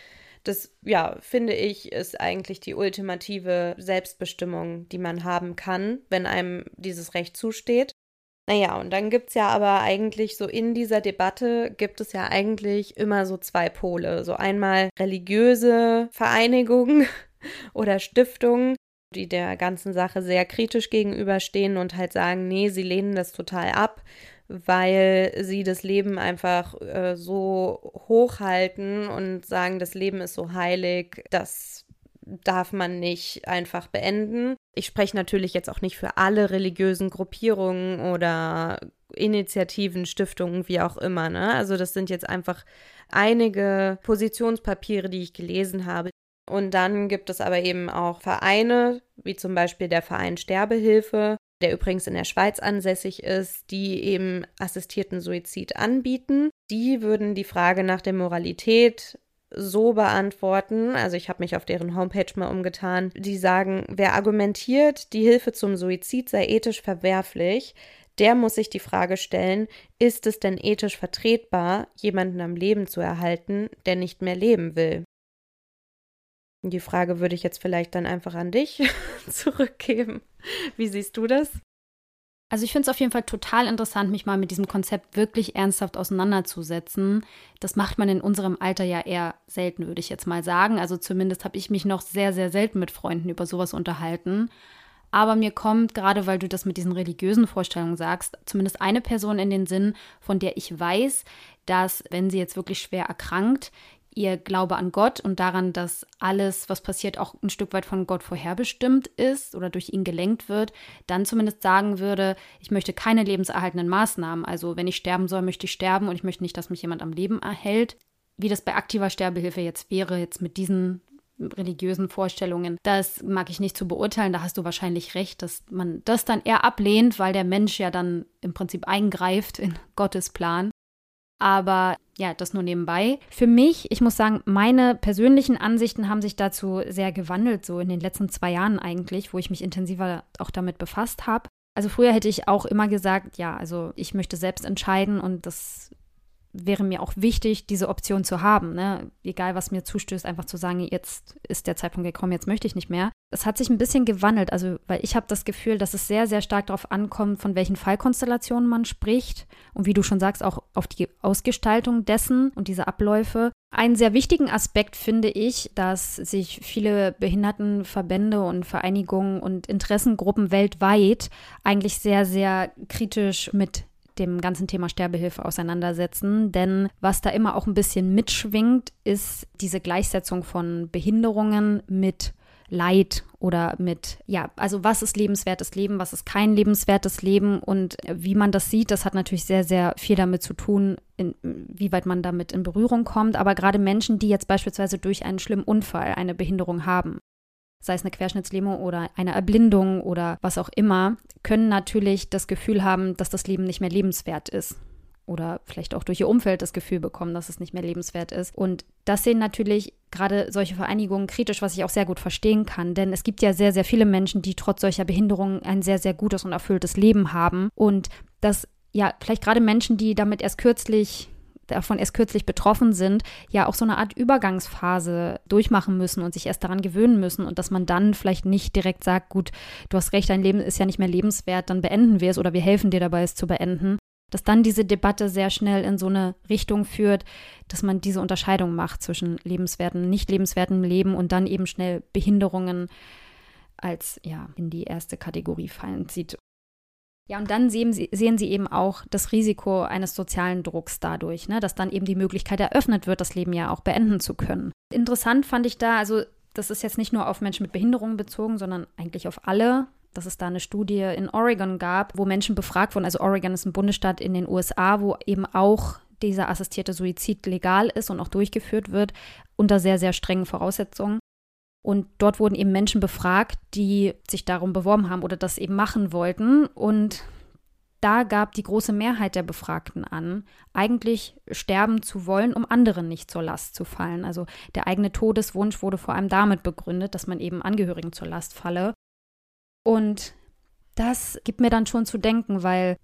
das, ja, finde ich, ist eigentlich die ultimative Selbstbestimmung, die man haben kann, wenn einem dieses Recht zusteht. Naja, und dann gibt es ja aber eigentlich so in dieser Debatte gibt es ja eigentlich immer so zwei Pole. So einmal religiöse Vereinigungen oder Stiftungen, die der ganzen Sache sehr kritisch gegenüberstehen und halt sagen, nee, sie lehnen das total ab, weil sie das Leben einfach äh, so hochhalten und sagen, das Leben ist so heilig, dass darf man nicht einfach beenden. Ich spreche natürlich jetzt auch nicht für alle religiösen Gruppierungen oder Initiativen, Stiftungen, wie auch immer. Ne? Also das sind jetzt einfach einige Positionspapiere, die ich gelesen habe. Und dann gibt es aber eben auch Vereine, wie zum Beispiel der Verein Sterbehilfe, der übrigens in der Schweiz ansässig ist, die eben assistierten Suizid anbieten. Die würden die Frage nach der Moralität so beantworten, also ich habe mich auf deren Homepage mal umgetan, die sagen, wer argumentiert, die Hilfe zum Suizid sei ethisch verwerflich, der muss sich die Frage stellen, ist es denn ethisch vertretbar, jemanden am Leben zu erhalten, der nicht mehr leben will? Die Frage würde ich jetzt vielleicht dann einfach an dich zurückgeben. Wie siehst du das? Also ich finde es auf jeden Fall total interessant, mich mal mit diesem Konzept wirklich ernsthaft auseinanderzusetzen. Das macht man in unserem Alter ja eher selten, würde ich jetzt mal sagen. Also zumindest habe ich mich noch sehr, sehr selten mit Freunden über sowas unterhalten. Aber mir kommt, gerade weil du das mit diesen religiösen Vorstellungen sagst, zumindest eine Person in den Sinn, von der ich weiß, dass, wenn sie jetzt wirklich schwer erkrankt, ihr Glaube an Gott und daran, dass alles, was passiert, auch ein Stück weit von Gott vorherbestimmt ist oder durch ihn gelenkt wird, dann zumindest sagen würde, ich möchte keine lebenserhaltenden Maßnahmen. Also wenn ich sterben soll, möchte ich sterben und ich möchte nicht, dass mich jemand am Leben erhält. Wie das bei aktiver Sterbehilfe jetzt wäre, jetzt mit diesen religiösen Vorstellungen. Das mag ich nicht zu beurteilen. Da hast du wahrscheinlich recht, dass man das dann eher ablehnt, weil der Mensch ja dann im Prinzip eingreift in Gottes Plan. Aber ja, das nur nebenbei. Für mich, ich muss sagen, meine persönlichen Ansichten haben sich dazu sehr gewandelt, so in den letzten zwei Jahren eigentlich, wo ich mich intensiver auch damit befasst habe. Also früher hätte ich auch immer gesagt, ja, also ich möchte selbst entscheiden und das wäre mir auch wichtig, diese Option zu haben. Ne? Egal, was mir zustößt, einfach zu sagen, jetzt ist der Zeitpunkt gekommen, jetzt möchte ich nicht mehr. Es hat sich ein bisschen gewandelt, also weil ich habe das Gefühl, dass es sehr, sehr stark darauf ankommt, von welchen Fallkonstellationen man spricht und wie du schon sagst, auch auf die Ausgestaltung dessen und diese Abläufe. Einen sehr wichtigen Aspekt finde ich, dass sich viele Behindertenverbände und Vereinigungen und Interessengruppen weltweit eigentlich sehr, sehr kritisch mit dem ganzen Thema Sterbehilfe auseinandersetzen. Denn was da immer auch ein bisschen mitschwingt, ist diese Gleichsetzung von Behinderungen mit Leid oder mit, ja, also was ist lebenswertes Leben, was ist kein lebenswertes Leben und wie man das sieht, das hat natürlich sehr, sehr viel damit zu tun, inwieweit man damit in Berührung kommt. Aber gerade Menschen, die jetzt beispielsweise durch einen schlimmen Unfall eine Behinderung haben, sei es eine Querschnittslähmung oder eine Erblindung oder was auch immer, können natürlich das Gefühl haben, dass das Leben nicht mehr lebenswert ist. Oder vielleicht auch durch ihr Umfeld das Gefühl bekommen, dass es nicht mehr lebenswert ist. Und das sehen natürlich gerade solche Vereinigungen kritisch, was ich auch sehr gut verstehen kann. Denn es gibt ja sehr, sehr viele Menschen, die trotz solcher Behinderungen ein sehr, sehr gutes und erfülltes Leben haben. Und das, ja, vielleicht gerade Menschen, die damit erst kürzlich davon erst kürzlich betroffen sind, ja auch so eine Art Übergangsphase durchmachen müssen und sich erst daran gewöhnen müssen und dass man dann vielleicht nicht direkt sagt, gut, du hast recht, dein Leben ist ja nicht mehr lebenswert, dann beenden wir es oder wir helfen dir dabei, es zu beenden. Dass dann diese Debatte sehr schnell in so eine Richtung führt, dass man diese Unterscheidung macht zwischen lebenswerten, nicht lebenswertem Leben und dann eben schnell Behinderungen als ja in die erste Kategorie fallen sieht. Ja, und dann sehen sie, sehen sie eben auch das Risiko eines sozialen Drucks dadurch, ne, dass dann eben die Möglichkeit eröffnet wird, das Leben ja auch beenden zu können. Interessant fand ich da, also das ist jetzt nicht nur auf Menschen mit Behinderungen bezogen, sondern eigentlich auf alle, dass es da eine Studie in Oregon gab, wo Menschen befragt wurden. Also Oregon ist ein Bundesstaat in den USA, wo eben auch dieser assistierte Suizid legal ist und auch durchgeführt wird, unter sehr, sehr strengen Voraussetzungen. Und dort wurden eben Menschen befragt, die sich darum beworben haben oder das eben machen wollten. Und da gab die große Mehrheit der Befragten an, eigentlich sterben zu wollen, um anderen nicht zur Last zu fallen. Also der eigene Todeswunsch wurde vor allem damit begründet, dass man eben Angehörigen zur Last falle. Und das gibt mir dann schon zu denken, weil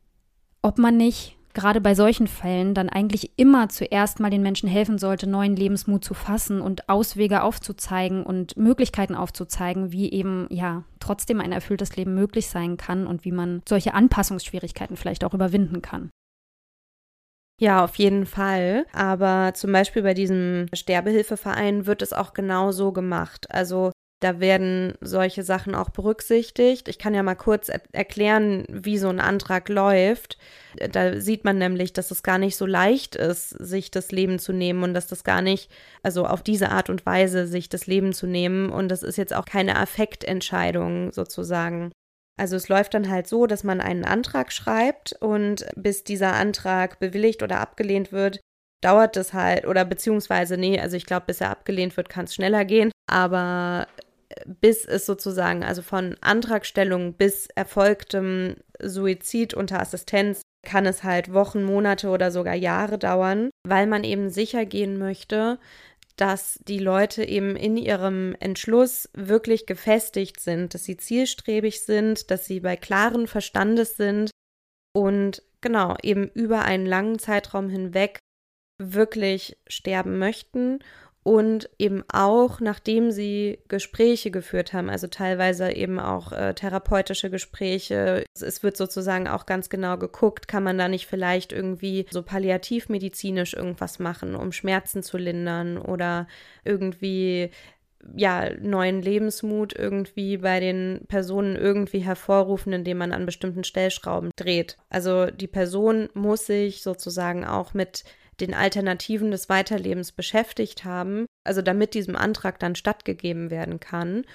ob man nicht gerade bei solchen Fällen dann eigentlich immer zuerst mal den Menschen helfen sollte, neuen Lebensmut zu fassen und Auswege aufzuzeigen und Möglichkeiten aufzuzeigen, wie eben ja trotzdem ein erfülltes Leben möglich sein kann und wie man solche Anpassungsschwierigkeiten vielleicht auch überwinden kann. Ja, auf jeden Fall. Aber zum Beispiel bei diesem Sterbehilfeverein wird es auch genau so gemacht. Also da werden solche Sachen auch berücksichtigt. Ich kann ja mal kurz er erklären, wie so ein Antrag läuft. Da sieht man nämlich, dass es gar nicht so leicht ist, sich das Leben zu nehmen und dass das gar nicht, also auf diese Art und Weise sich das Leben zu nehmen. Und das ist jetzt auch keine Affektentscheidung sozusagen. Also es läuft dann halt so, dass man einen Antrag schreibt und bis dieser Antrag bewilligt oder abgelehnt wird, dauert es halt, oder beziehungsweise, nee, also ich glaube, bis er abgelehnt wird, kann es schneller gehen. Aber bis es sozusagen, also von Antragstellung bis erfolgtem Suizid unter Assistenz, kann es halt Wochen, Monate oder sogar Jahre dauern, weil man eben sicher gehen möchte, dass die Leute eben in ihrem Entschluss wirklich gefestigt sind, dass sie zielstrebig sind, dass sie bei klaren Verstandes sind und genau eben über einen langen Zeitraum hinweg wirklich sterben möchten und eben auch, nachdem sie Gespräche geführt haben, also teilweise eben auch äh, therapeutische Gespräche. Es wird sozusagen auch ganz genau geguckt, kann man da nicht vielleicht irgendwie so palliativmedizinisch irgendwas machen, um Schmerzen zu lindern oder irgendwie ja, neuen Lebensmut irgendwie bei den Personen irgendwie hervorrufen, indem man an bestimmten Stellschrauben dreht. Also die Person muss sich sozusagen auch mit den Alternativen des Weiterlebens beschäftigt haben, also damit diesem Antrag dann stattgegeben werden kann.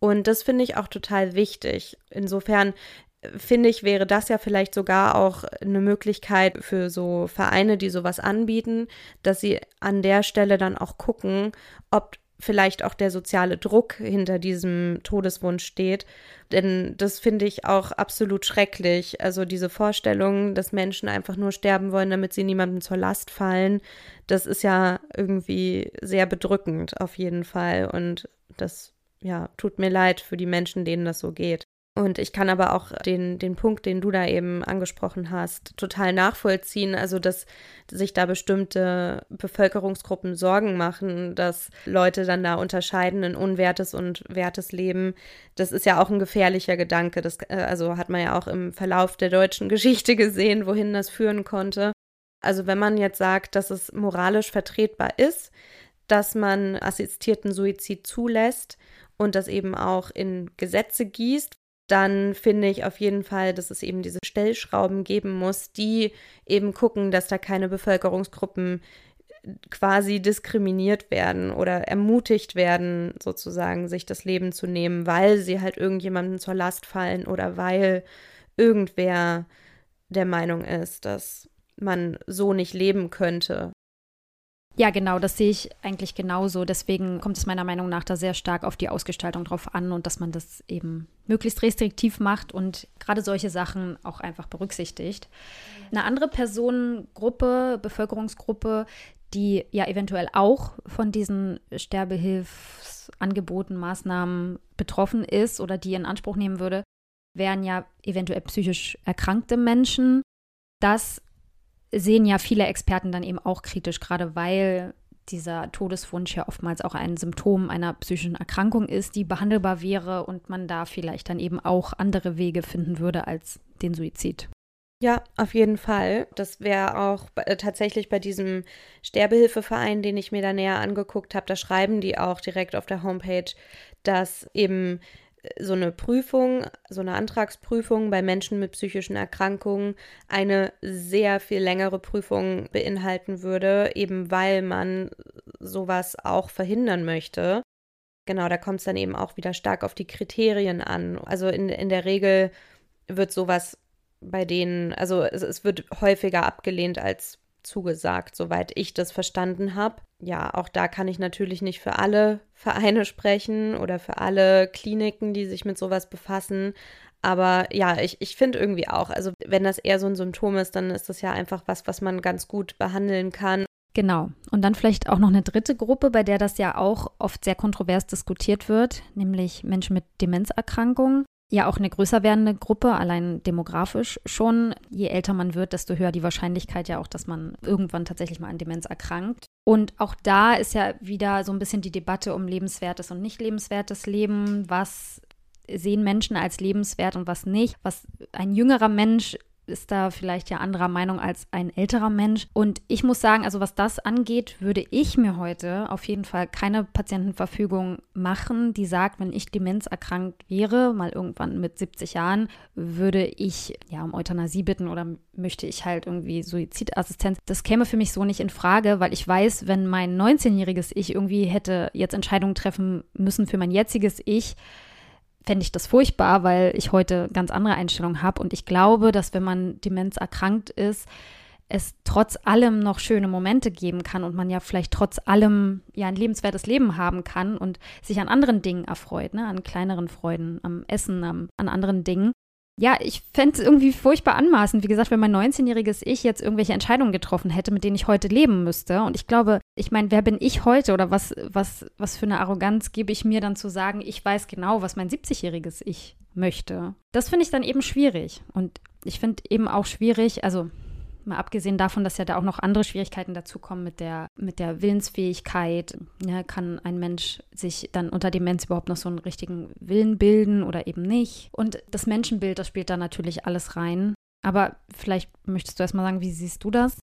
Und das finde ich auch total wichtig. Insofern äh, finde ich, wäre das ja vielleicht sogar auch eine Möglichkeit für so Vereine, die sowas anbieten, dass sie an der Stelle dann auch gucken, ob vielleicht auch der soziale Druck hinter diesem Todeswunsch steht. Denn das finde ich auch absolut schrecklich. Also diese Vorstellung, dass Menschen einfach nur sterben wollen, damit sie niemandem zur Last fallen, das ist ja irgendwie sehr bedrückend auf jeden Fall. Und das, ja, tut mir leid für die Menschen, denen das so geht. Und ich kann aber auch den, den Punkt, den du da eben angesprochen hast, total nachvollziehen. Also, dass sich da bestimmte Bevölkerungsgruppen Sorgen machen, dass Leute dann da unterscheiden in unwertes und wertes Leben. Das ist ja auch ein gefährlicher Gedanke. Das äh, also hat man ja auch im Verlauf der deutschen Geschichte gesehen, wohin das führen konnte. Also, wenn man jetzt sagt, dass es moralisch vertretbar ist, dass man assistierten Suizid zulässt und das eben auch in Gesetze gießt, dann finde ich auf jeden Fall, dass es eben diese Stellschrauben geben muss, die eben gucken, dass da keine Bevölkerungsgruppen quasi diskriminiert werden oder ermutigt werden, sozusagen sich das Leben zu nehmen, weil sie halt irgendjemandem zur Last fallen oder weil irgendwer der Meinung ist, dass man so nicht leben könnte. Ja, genau, das sehe ich eigentlich genauso. Deswegen kommt es meiner Meinung nach da sehr stark auf die Ausgestaltung drauf an und dass man das eben möglichst restriktiv macht und gerade solche Sachen auch einfach berücksichtigt. Eine andere Personengruppe, Bevölkerungsgruppe, die ja eventuell auch von diesen Sterbehilfsangeboten, Maßnahmen betroffen ist oder die in Anspruch nehmen würde, wären ja eventuell psychisch erkrankte Menschen. Das sehen ja viele Experten dann eben auch kritisch, gerade weil dieser Todeswunsch ja oftmals auch ein Symptom einer psychischen Erkrankung ist, die behandelbar wäre und man da vielleicht dann eben auch andere Wege finden würde als den Suizid. Ja, auf jeden Fall. Das wäre auch äh, tatsächlich bei diesem Sterbehilfeverein, den ich mir da näher angeguckt habe, da schreiben die auch direkt auf der Homepage, dass eben so eine Prüfung, so eine Antragsprüfung bei Menschen mit psychischen Erkrankungen eine sehr viel längere Prüfung beinhalten würde, eben weil man sowas auch verhindern möchte. Genau, da kommt es dann eben auch wieder stark auf die Kriterien an. Also in, in der Regel wird sowas bei denen, also es, es wird häufiger abgelehnt als zugesagt, soweit ich das verstanden habe. Ja, auch da kann ich natürlich nicht für alle Vereine sprechen oder für alle Kliniken, die sich mit sowas befassen. Aber ja, ich, ich finde irgendwie auch, also wenn das eher so ein Symptom ist, dann ist das ja einfach was, was man ganz gut behandeln kann. Genau. Und dann vielleicht auch noch eine dritte Gruppe, bei der das ja auch oft sehr kontrovers diskutiert wird, nämlich Menschen mit Demenzerkrankungen ja auch eine größer werdende Gruppe, allein demografisch schon. Je älter man wird, desto höher die Wahrscheinlichkeit ja auch, dass man irgendwann tatsächlich mal an Demenz erkrankt. Und auch da ist ja wieder so ein bisschen die Debatte um lebenswertes und nicht lebenswertes Leben. Was sehen Menschen als lebenswert und was nicht? Was ein jüngerer Mensch ist da vielleicht ja anderer Meinung als ein älterer Mensch. Und ich muss sagen, also was das angeht, würde ich mir heute auf jeden Fall keine Patientenverfügung machen, die sagt, wenn ich demenzerkrankt wäre, mal irgendwann mit 70 Jahren, würde ich ja um Euthanasie bitten oder möchte ich halt irgendwie Suizidassistenz. Das käme für mich so nicht in Frage, weil ich weiß, wenn mein 19-jähriges Ich irgendwie hätte jetzt Entscheidungen treffen müssen für mein jetziges Ich, fände ich das furchtbar, weil ich heute ganz andere Einstellungen habe. Und ich glaube, dass wenn man Demenz erkrankt ist, es trotz allem noch schöne Momente geben kann und man ja vielleicht trotz allem ja ein lebenswertes Leben haben kann und sich an anderen Dingen erfreut, ne? an kleineren Freuden, am Essen, am, an anderen Dingen ja, ich fände es irgendwie furchtbar anmaßend, wie gesagt, wenn mein 19-jähriges Ich jetzt irgendwelche Entscheidungen getroffen hätte, mit denen ich heute leben müsste. Und ich glaube, ich meine, wer bin ich heute oder was, was, was für eine Arroganz gebe ich mir dann zu sagen, ich weiß genau, was mein 70-jähriges Ich möchte. Das finde ich dann eben schwierig. Und ich finde eben auch schwierig, also Mal abgesehen davon, dass ja da auch noch andere Schwierigkeiten dazukommen mit der, mit der Willensfähigkeit. Ja, kann ein Mensch sich dann unter Demenz überhaupt noch so einen richtigen Willen bilden oder eben nicht? Und das Menschenbild, das spielt da natürlich alles rein. Aber vielleicht möchtest du erstmal sagen, wie siehst du das?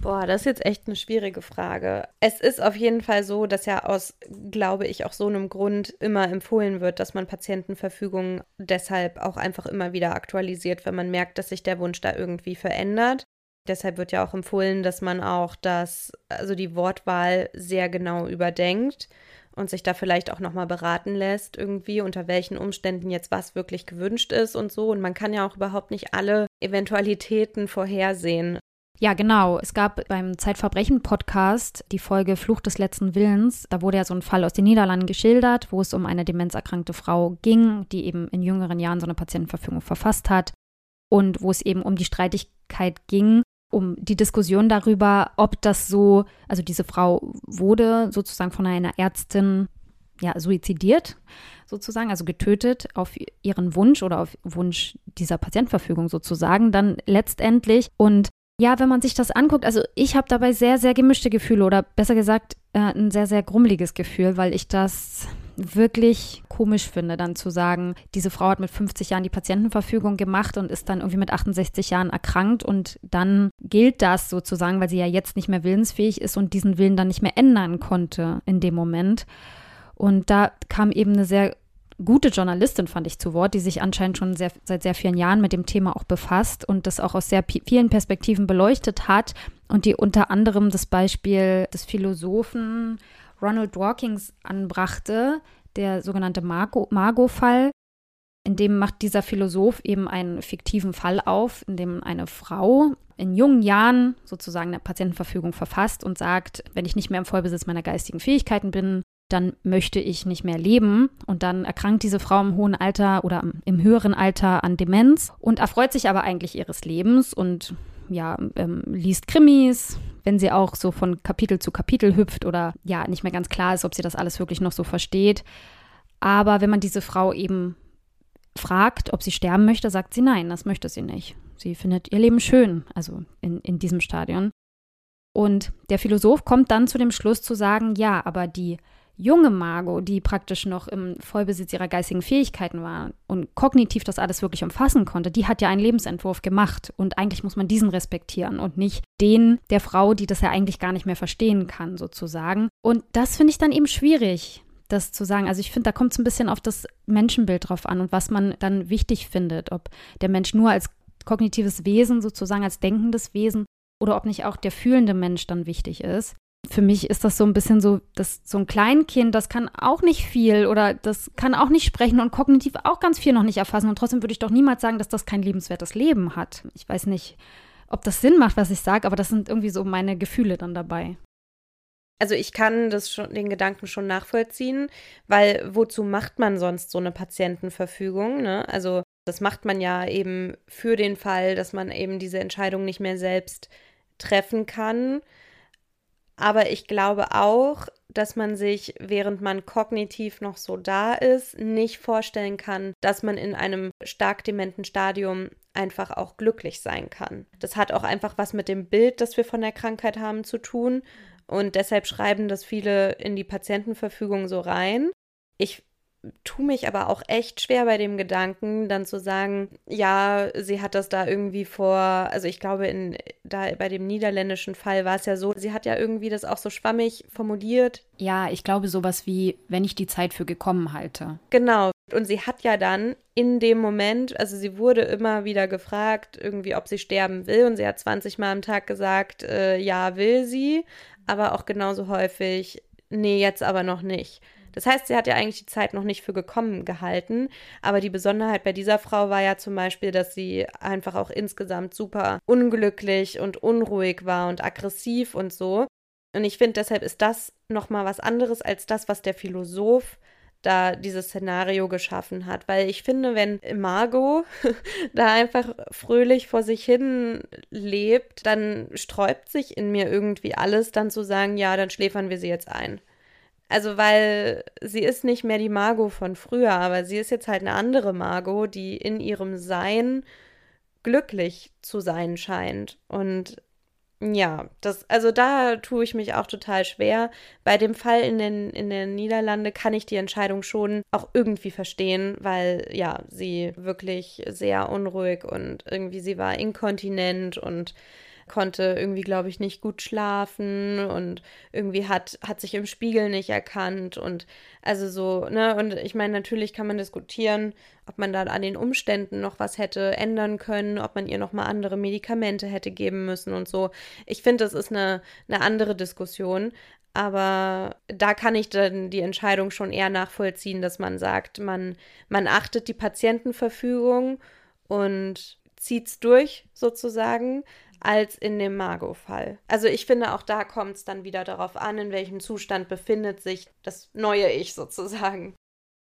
Boah, das ist jetzt echt eine schwierige Frage. Es ist auf jeden Fall so, dass ja aus, glaube ich, auch so einem Grund immer empfohlen wird, dass man Patientenverfügungen deshalb auch einfach immer wieder aktualisiert, wenn man merkt, dass sich der Wunsch da irgendwie verändert. Deshalb wird ja auch empfohlen, dass man auch das, also die Wortwahl sehr genau überdenkt und sich da vielleicht auch nochmal beraten lässt, irgendwie, unter welchen Umständen jetzt was wirklich gewünscht ist und so. Und man kann ja auch überhaupt nicht alle Eventualitäten vorhersehen. Ja, genau. Es gab beim Zeitverbrechen-Podcast die Folge Fluch des letzten Willens. Da wurde ja so ein Fall aus den Niederlanden geschildert, wo es um eine demenzerkrankte Frau ging, die eben in jüngeren Jahren so eine Patientenverfügung verfasst hat. Und wo es eben um die Streitigkeit ging, um die Diskussion darüber, ob das so, also diese Frau wurde sozusagen von einer Ärztin ja, suizidiert, sozusagen, also getötet auf ihren Wunsch oder auf Wunsch dieser Patientenverfügung sozusagen, dann letztendlich. Und ja, wenn man sich das anguckt, also ich habe dabei sehr, sehr gemischte Gefühle oder besser gesagt äh, ein sehr, sehr grummeliges Gefühl, weil ich das wirklich komisch finde, dann zu sagen, diese Frau hat mit 50 Jahren die Patientenverfügung gemacht und ist dann irgendwie mit 68 Jahren erkrankt und dann gilt das sozusagen, weil sie ja jetzt nicht mehr willensfähig ist und diesen Willen dann nicht mehr ändern konnte in dem Moment. Und da kam eben eine sehr gute Journalistin, fand ich, zu Wort, die sich anscheinend schon sehr, seit sehr vielen Jahren mit dem Thema auch befasst und das auch aus sehr vielen Perspektiven beleuchtet hat und die unter anderem das Beispiel des Philosophen Ronald Dawkins anbrachte, der sogenannte Margot-Fall. In dem macht dieser Philosoph eben einen fiktiven Fall auf, in dem eine Frau in jungen Jahren sozusagen eine Patientenverfügung verfasst und sagt, wenn ich nicht mehr im Vollbesitz meiner geistigen Fähigkeiten bin, dann möchte ich nicht mehr leben. Und dann erkrankt diese Frau im hohen Alter oder im höheren Alter an Demenz und erfreut sich aber eigentlich ihres Lebens und ja, ähm, liest Krimis, wenn sie auch so von Kapitel zu Kapitel hüpft oder ja, nicht mehr ganz klar ist, ob sie das alles wirklich noch so versteht. Aber wenn man diese Frau eben fragt, ob sie sterben möchte, sagt sie nein, das möchte sie nicht. Sie findet ihr Leben schön, also in, in diesem Stadion. Und der Philosoph kommt dann zu dem Schluss zu sagen, ja, aber die junge Margot, die praktisch noch im Vollbesitz ihrer geistigen Fähigkeiten war und kognitiv das alles wirklich umfassen konnte, die hat ja einen Lebensentwurf gemacht und eigentlich muss man diesen respektieren und nicht den der Frau, die das ja eigentlich gar nicht mehr verstehen kann, sozusagen. Und das finde ich dann eben schwierig das zu sagen. Also ich finde, da kommt es ein bisschen auf das Menschenbild drauf an und was man dann wichtig findet, ob der Mensch nur als kognitives Wesen sozusagen, als denkendes Wesen oder ob nicht auch der fühlende Mensch dann wichtig ist für mich ist das so ein bisschen so, dass so ein Kleinkind, das kann auch nicht viel oder das kann auch nicht sprechen und kognitiv auch ganz viel noch nicht erfassen. Und trotzdem würde ich doch niemals sagen, dass das kein lebenswertes Leben hat. Ich weiß nicht, ob das Sinn macht, was ich sage, aber das sind irgendwie so meine Gefühle dann dabei. Also ich kann das schon, den Gedanken schon nachvollziehen, weil wozu macht man sonst so eine Patientenverfügung? Ne? Also das macht man ja eben für den Fall, dass man eben diese Entscheidung nicht mehr selbst treffen kann. Aber ich glaube auch, dass man sich, während man kognitiv noch so da ist, nicht vorstellen kann, dass man in einem stark dementen Stadium einfach auch glücklich sein kann. Das hat auch einfach was mit dem Bild, das wir von der Krankheit haben, zu tun. Und deshalb schreiben das viele in die Patientenverfügung so rein. Ich tue mich aber auch echt schwer bei dem Gedanken, dann zu sagen, ja, sie hat das da irgendwie vor, also ich glaube, in, da bei dem niederländischen Fall war es ja so, sie hat ja irgendwie das auch so schwammig formuliert. Ja, ich glaube sowas wie, wenn ich die Zeit für gekommen halte. Genau. Und sie hat ja dann in dem Moment, also sie wurde immer wieder gefragt, irgendwie, ob sie sterben will. Und sie hat 20 Mal am Tag gesagt, äh, ja, will sie. Aber auch genauso häufig, nee, jetzt aber noch nicht. Das heißt, sie hat ja eigentlich die Zeit noch nicht für gekommen gehalten. Aber die Besonderheit bei dieser Frau war ja zum Beispiel, dass sie einfach auch insgesamt super unglücklich und unruhig war und aggressiv und so. Und ich finde, deshalb ist das nochmal was anderes als das, was der Philosoph da dieses Szenario geschaffen hat. Weil ich finde, wenn Margot da einfach fröhlich vor sich hin lebt, dann sträubt sich in mir irgendwie alles, dann zu sagen, ja, dann schläfern wir sie jetzt ein. Also, weil sie ist nicht mehr die Margot von früher, aber sie ist jetzt halt eine andere Margot, die in ihrem Sein glücklich zu sein scheint. Und ja, das, also da tue ich mich auch total schwer. Bei dem Fall in den, in den Niederlande kann ich die Entscheidung schon auch irgendwie verstehen, weil ja, sie wirklich sehr unruhig und irgendwie sie war inkontinent und konnte irgendwie, glaube ich, nicht gut schlafen und irgendwie hat, hat sich im Spiegel nicht erkannt und also so, ne, und ich meine, natürlich kann man diskutieren, ob man da an den Umständen noch was hätte ändern können, ob man ihr nochmal andere Medikamente hätte geben müssen und so. Ich finde, das ist eine, eine andere Diskussion. Aber da kann ich dann die Entscheidung schon eher nachvollziehen, dass man sagt, man, man achtet die Patientenverfügung und zieht es durch sozusagen, als in dem Margot-Fall. Also ich finde, auch da kommt es dann wieder darauf an, in welchem Zustand befindet sich das neue Ich sozusagen.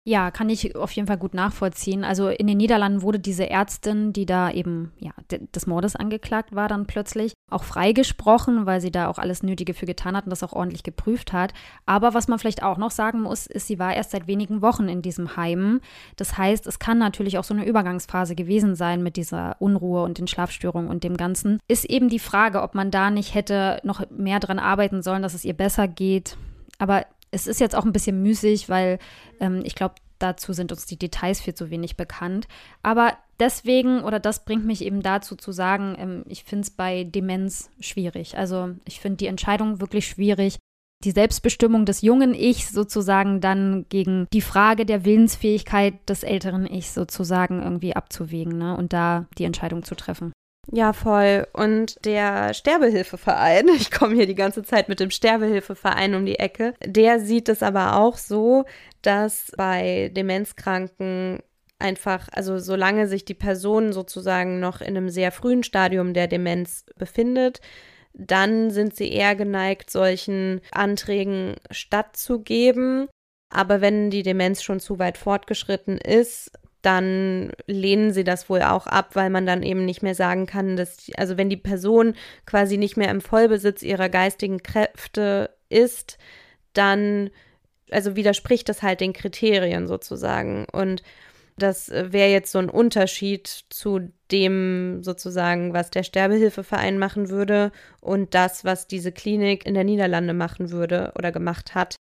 Ja, kann ich auf jeden Fall gut nachvollziehen. Also in den Niederlanden wurde diese Ärztin, die da eben ja, des Mordes angeklagt war, dann plötzlich auch freigesprochen, weil sie da auch alles Nötige für getan hat und das auch ordentlich geprüft hat. Aber was man vielleicht auch noch sagen muss, ist, sie war erst seit wenigen Wochen in diesem Heim. Das heißt, es kann natürlich auch so eine Übergangsphase gewesen sein mit dieser Unruhe und den Schlafstörungen und dem Ganzen. Ist eben die Frage, ob man da nicht hätte noch mehr dran arbeiten sollen, dass es ihr besser geht. Aber es ist jetzt auch ein bisschen müßig, weil ähm, ich glaube, dazu sind uns die Details viel zu wenig bekannt. Aber deswegen, oder das bringt mich eben dazu zu sagen, ähm, ich finde es bei Demenz schwierig. Also ich finde die Entscheidung wirklich schwierig, die Selbstbestimmung des jungen Ich sozusagen dann gegen die Frage der Willensfähigkeit des älteren Ich sozusagen irgendwie abzuwägen ne? und da die Entscheidung zu treffen. Ja, voll. Und der Sterbehilfeverein, ich komme hier die ganze Zeit mit dem Sterbehilfeverein um die Ecke, der sieht es aber auch so, dass bei Demenzkranken einfach, also solange sich die Person sozusagen noch in einem sehr frühen Stadium der Demenz befindet, dann sind sie eher geneigt, solchen Anträgen stattzugeben. Aber wenn die Demenz schon zu weit fortgeschritten ist, dann lehnen sie das wohl auch ab, weil man dann eben nicht mehr sagen kann, dass, also wenn die Person quasi nicht mehr im Vollbesitz ihrer geistigen Kräfte ist, dann, also widerspricht das halt den Kriterien sozusagen. Und das wäre jetzt so ein Unterschied zu dem sozusagen, was der Sterbehilfeverein machen würde und das, was diese Klinik in der Niederlande machen würde oder gemacht hat.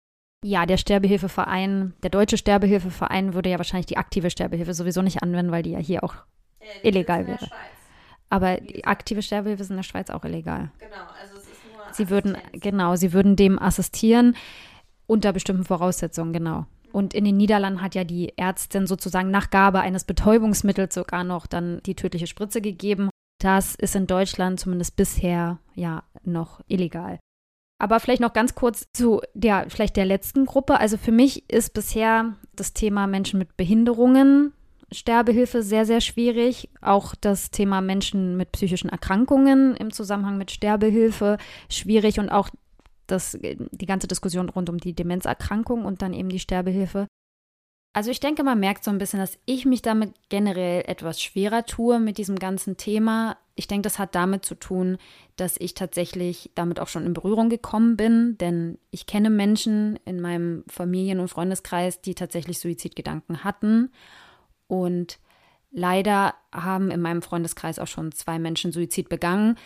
Ja, der Sterbehilfeverein, der deutsche Sterbehilfeverein würde ja wahrscheinlich die aktive Sterbehilfe sowieso nicht anwenden, weil die ja hier auch äh, illegal wäre. Aber die aktive Sterbehilfe ist in der Schweiz auch illegal. Genau, also es ist nur Sie würden genau, sie würden dem assistieren unter bestimmten Voraussetzungen, genau. Und in den Niederlanden hat ja die Ärztin sozusagen nach Gabe eines Betäubungsmittels sogar noch dann die tödliche Spritze gegeben. Das ist in Deutschland zumindest bisher ja noch illegal. Aber vielleicht noch ganz kurz zu der, vielleicht der letzten Gruppe. Also für mich ist bisher das Thema Menschen mit Behinderungen, Sterbehilfe sehr, sehr schwierig. Auch das Thema Menschen mit psychischen Erkrankungen im Zusammenhang mit Sterbehilfe schwierig und auch das, die ganze Diskussion rund um die Demenzerkrankung und dann eben die Sterbehilfe. Also ich denke, man merkt so ein bisschen, dass ich mich damit generell etwas schwerer tue mit diesem ganzen Thema. Ich denke, das hat damit zu tun, dass ich tatsächlich damit auch schon in Berührung gekommen bin, denn ich kenne Menschen in meinem Familien- und Freundeskreis, die tatsächlich Suizidgedanken hatten. Und leider haben in meinem Freundeskreis auch schon zwei Menschen Suizid begangen.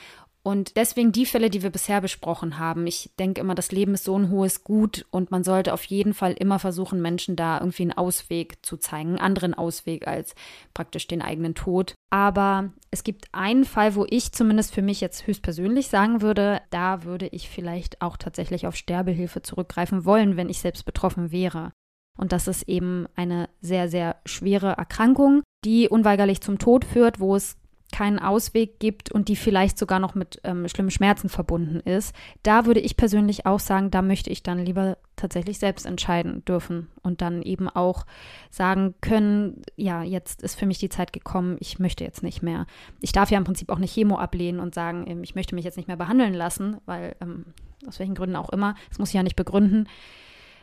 Und deswegen die Fälle, die wir bisher besprochen haben. Ich denke immer, das Leben ist so ein hohes Gut und man sollte auf jeden Fall immer versuchen, Menschen da irgendwie einen Ausweg zu zeigen, einen anderen Ausweg als praktisch den eigenen Tod. Aber es gibt einen Fall, wo ich zumindest für mich jetzt höchstpersönlich sagen würde, da würde ich vielleicht auch tatsächlich auf Sterbehilfe zurückgreifen wollen, wenn ich selbst betroffen wäre. Und das ist eben eine sehr, sehr schwere Erkrankung, die unweigerlich zum Tod führt, wo es keinen Ausweg gibt und die vielleicht sogar noch mit ähm, schlimmen Schmerzen verbunden ist, da würde ich persönlich auch sagen, da möchte ich dann lieber tatsächlich selbst entscheiden dürfen und dann eben auch sagen können, ja, jetzt ist für mich die Zeit gekommen, ich möchte jetzt nicht mehr. Ich darf ja im Prinzip auch nicht Chemo ablehnen und sagen, ähm, ich möchte mich jetzt nicht mehr behandeln lassen, weil ähm, aus welchen Gründen auch immer, das muss ich ja nicht begründen.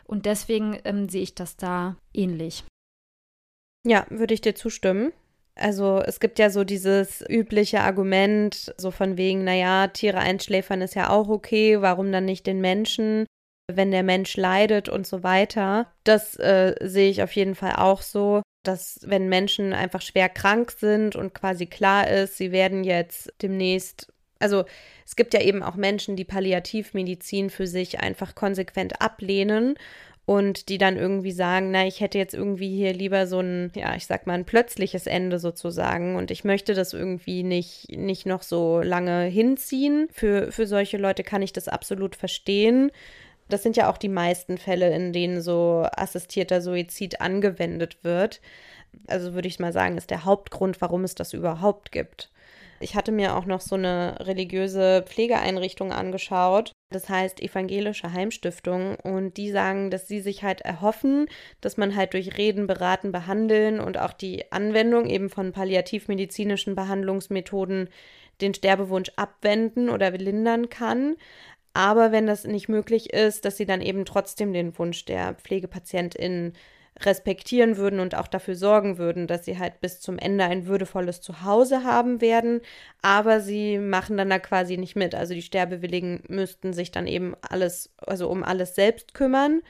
Und deswegen ähm, sehe ich das da ähnlich. Ja, würde ich dir zustimmen. Also es gibt ja so dieses übliche Argument, so von wegen, naja, Tiere einschläfern ist ja auch okay, warum dann nicht den Menschen, wenn der Mensch leidet und so weiter. Das äh, sehe ich auf jeden Fall auch so, dass wenn Menschen einfach schwer krank sind und quasi klar ist, sie werden jetzt demnächst, also es gibt ja eben auch Menschen, die Palliativmedizin für sich einfach konsequent ablehnen und die dann irgendwie sagen, na, ich hätte jetzt irgendwie hier lieber so ein, ja, ich sag mal, ein plötzliches Ende sozusagen und ich möchte das irgendwie nicht, nicht noch so lange hinziehen. Für, für solche Leute kann ich das absolut verstehen. Das sind ja auch die meisten Fälle, in denen so assistierter Suizid angewendet wird. Also würde ich mal sagen, ist der Hauptgrund, warum es das überhaupt gibt. Ich hatte mir auch noch so eine religiöse Pflegeeinrichtung angeschaut. Das heißt Evangelische Heimstiftung. Und die sagen, dass sie sich halt erhoffen, dass man halt durch Reden, Beraten, Behandeln und auch die Anwendung eben von palliativmedizinischen Behandlungsmethoden den Sterbewunsch abwenden oder lindern kann. Aber wenn das nicht möglich ist, dass sie dann eben trotzdem den Wunsch der Pflegepatientin respektieren würden und auch dafür sorgen würden, dass sie halt bis zum Ende ein würdevolles Zuhause haben werden. Aber sie machen dann da quasi nicht mit. Also die Sterbewilligen müssten sich dann eben alles, also um alles selbst kümmern.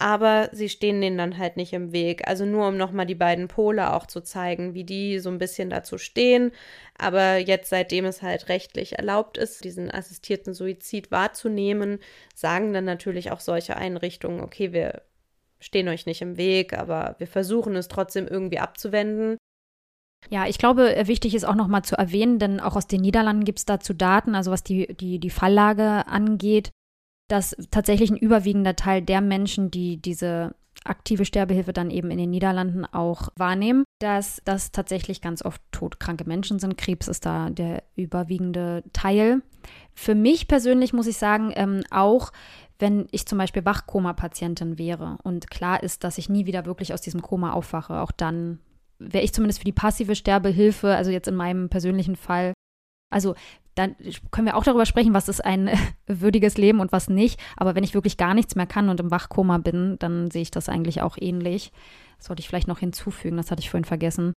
Aber sie stehen denen dann halt nicht im Weg. Also nur um nochmal die beiden Pole auch zu zeigen, wie die so ein bisschen dazu stehen. Aber jetzt, seitdem es halt rechtlich erlaubt ist, diesen assistierten Suizid wahrzunehmen, sagen dann natürlich auch solche Einrichtungen, okay, wir stehen euch nicht im Weg, aber wir versuchen es trotzdem irgendwie abzuwenden. Ja, ich glaube, äh, wichtig ist auch nochmal zu erwähnen, denn auch aus den Niederlanden gibt es dazu Daten, also was die, die, die Falllage angeht. dass tatsächlich ein überwiegender Teil der Menschen, die diese aktive Sterbehilfe dann eben in den Niederlanden auch wahrnehmen, dass das tatsächlich ganz oft todkranke Menschen sind. Krebs ist da der überwiegende Teil. Für mich persönlich muss ich sagen, ähm, auch wenn ich zum Beispiel Wachkoma-Patientin wäre und klar ist, dass ich nie wieder wirklich aus diesem Koma aufwache, auch dann wäre ich zumindest für die passive Sterbehilfe, also jetzt in meinem persönlichen Fall, also dann können wir auch darüber sprechen, was ist ein würdiges Leben und was nicht. Aber wenn ich wirklich gar nichts mehr kann und im Wachkoma bin, dann sehe ich das eigentlich auch ähnlich. Das sollte ich vielleicht noch hinzufügen, das hatte ich vorhin vergessen.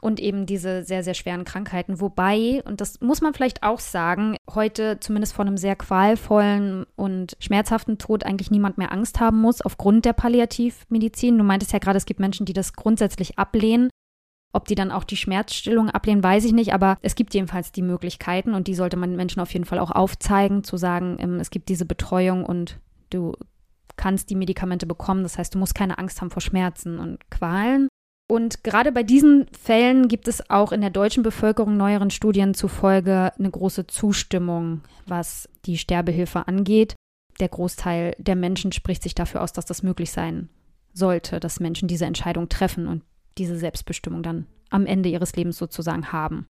Und eben diese sehr, sehr schweren Krankheiten. Wobei, und das muss man vielleicht auch sagen, heute zumindest vor einem sehr qualvollen und schmerzhaften Tod eigentlich niemand mehr Angst haben muss aufgrund der Palliativmedizin. Du meintest ja gerade, es gibt Menschen, die das grundsätzlich ablehnen. Ob die dann auch die Schmerzstillung ablehnen, weiß ich nicht, aber es gibt jedenfalls die Möglichkeiten und die sollte man Menschen auf jeden Fall auch aufzeigen, zu sagen, ähm, es gibt diese Betreuung und du kannst die Medikamente bekommen. Das heißt, du musst keine Angst haben vor Schmerzen und Qualen. Und gerade bei diesen Fällen gibt es auch in der deutschen Bevölkerung neueren Studien zufolge eine große Zustimmung, was die Sterbehilfe angeht. Der Großteil der Menschen spricht sich dafür aus, dass das möglich sein sollte, dass Menschen diese Entscheidung treffen und diese Selbstbestimmung dann am Ende ihres Lebens sozusagen haben.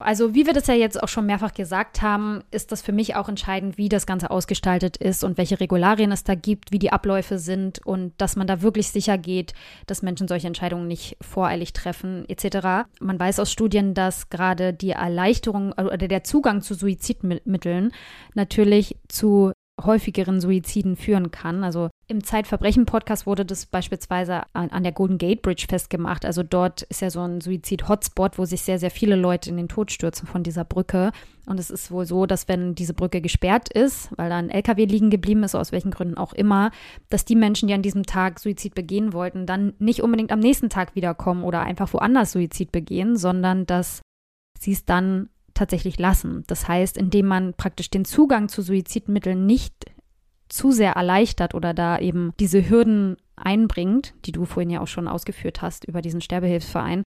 Also wie wir das ja jetzt auch schon mehrfach gesagt haben, ist das für mich auch entscheidend, wie das Ganze ausgestaltet ist und welche Regularien es da gibt, wie die Abläufe sind und dass man da wirklich sicher geht, dass Menschen solche Entscheidungen nicht voreilig treffen etc. Man weiß aus Studien, dass gerade die Erleichterung oder der Zugang zu Suizidmitteln natürlich zu häufigeren Suiziden führen kann. Also im Zeitverbrechen-Podcast wurde das beispielsweise an, an, der Golden Gate Bridge festgemacht. Also dort ist ja so ein Suizid-Hotspot, wo sich sehr, sehr viele Leute in den Tod stürzen von dieser Brücke. Und es ist wohl so, dass wenn diese Brücke gesperrt ist, weil da ein LKW liegen geblieben ist, aus welchen Gründen auch immer, dass die Menschen, die an diesem Tag Suizid begehen wollten, dann nicht unbedingt am nächsten Tag wiederkommen oder einfach woanders Suizid begehen, sondern dass sie es dann tatsächlich lassen. Das heißt, indem man praktisch den Zugang zu Suizidmitteln nicht zu sehr erleichtert oder da eben diese Hürden einbringt, die du vorhin ja auch schon ausgeführt hast über diesen Sterbehilfsverein,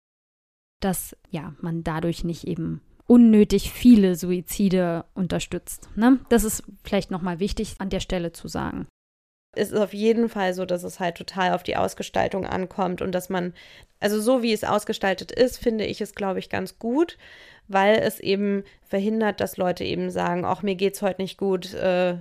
dass ja man dadurch nicht eben unnötig viele Suizide unterstützt. Ne? Das ist vielleicht nochmal wichtig an der Stelle zu sagen. Es ist auf jeden Fall so, dass es halt total auf die Ausgestaltung ankommt und dass man, also so wie es ausgestaltet ist, finde ich es, glaube ich, ganz gut weil es eben verhindert, dass Leute eben sagen, ach, mir geht's heute nicht gut, äh,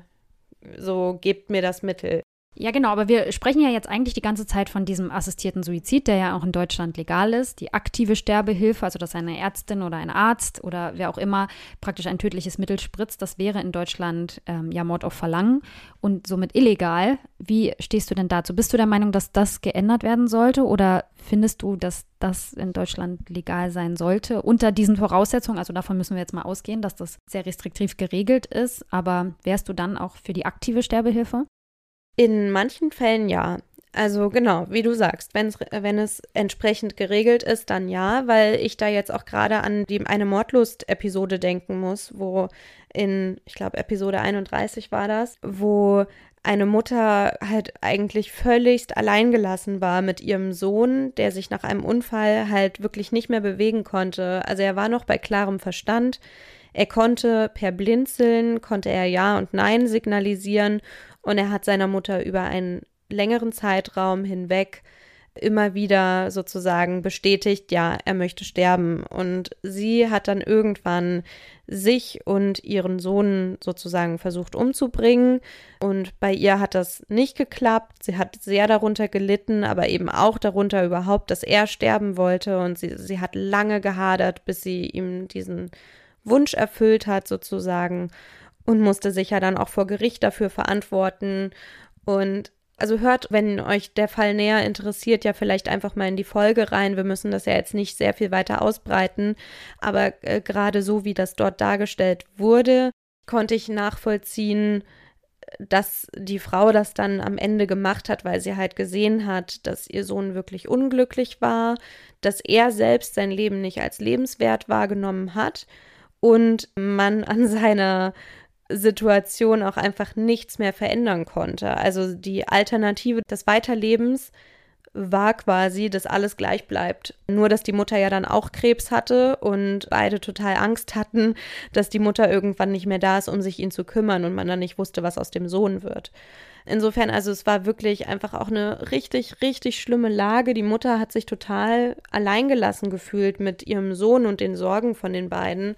so gebt mir das Mittel. Ja, genau, aber wir sprechen ja jetzt eigentlich die ganze Zeit von diesem assistierten Suizid, der ja auch in Deutschland legal ist. Die aktive Sterbehilfe, also dass eine Ärztin oder ein Arzt oder wer auch immer praktisch ein tödliches Mittel spritzt, das wäre in Deutschland ähm, ja Mord auf Verlangen und somit illegal. Wie stehst du denn dazu? Bist du der Meinung, dass das geändert werden sollte oder findest du, dass das in Deutschland legal sein sollte? Unter diesen Voraussetzungen, also davon müssen wir jetzt mal ausgehen, dass das sehr restriktiv geregelt ist, aber wärst du dann auch für die aktive Sterbehilfe? In manchen Fällen ja. Also genau, wie du sagst, wenn es, wenn es entsprechend geregelt ist, dann ja, weil ich da jetzt auch gerade an die eine Mordlust-Episode denken muss, wo in, ich glaube, Episode 31 war das, wo eine Mutter halt eigentlich völligst alleingelassen war mit ihrem Sohn, der sich nach einem Unfall halt wirklich nicht mehr bewegen konnte. Also er war noch bei klarem Verstand. Er konnte per Blinzeln, konnte er Ja und Nein signalisieren und er hat seiner Mutter über einen längeren Zeitraum hinweg immer wieder sozusagen bestätigt, ja, er möchte sterben. Und sie hat dann irgendwann sich und ihren Sohn sozusagen versucht umzubringen. Und bei ihr hat das nicht geklappt. Sie hat sehr darunter gelitten, aber eben auch darunter überhaupt, dass er sterben wollte. Und sie, sie hat lange gehadert, bis sie ihm diesen Wunsch erfüllt hat, sozusagen und musste sich ja dann auch vor Gericht dafür verantworten. Und also hört, wenn euch der Fall näher interessiert, ja vielleicht einfach mal in die Folge rein. Wir müssen das ja jetzt nicht sehr viel weiter ausbreiten, aber äh, gerade so, wie das dort dargestellt wurde, konnte ich nachvollziehen, dass die Frau das dann am Ende gemacht hat, weil sie halt gesehen hat, dass ihr Sohn wirklich unglücklich war, dass er selbst sein Leben nicht als lebenswert wahrgenommen hat und man an seiner Situation auch einfach nichts mehr verändern konnte. Also die Alternative des Weiterlebens war quasi, dass alles gleich bleibt. Nur, dass die Mutter ja dann auch Krebs hatte und beide total Angst hatten, dass die Mutter irgendwann nicht mehr da ist, um sich ihn zu kümmern und man dann nicht wusste, was aus dem Sohn wird. Insofern, also es war wirklich einfach auch eine richtig, richtig schlimme Lage. Die Mutter hat sich total alleingelassen gefühlt mit ihrem Sohn und den Sorgen von den beiden.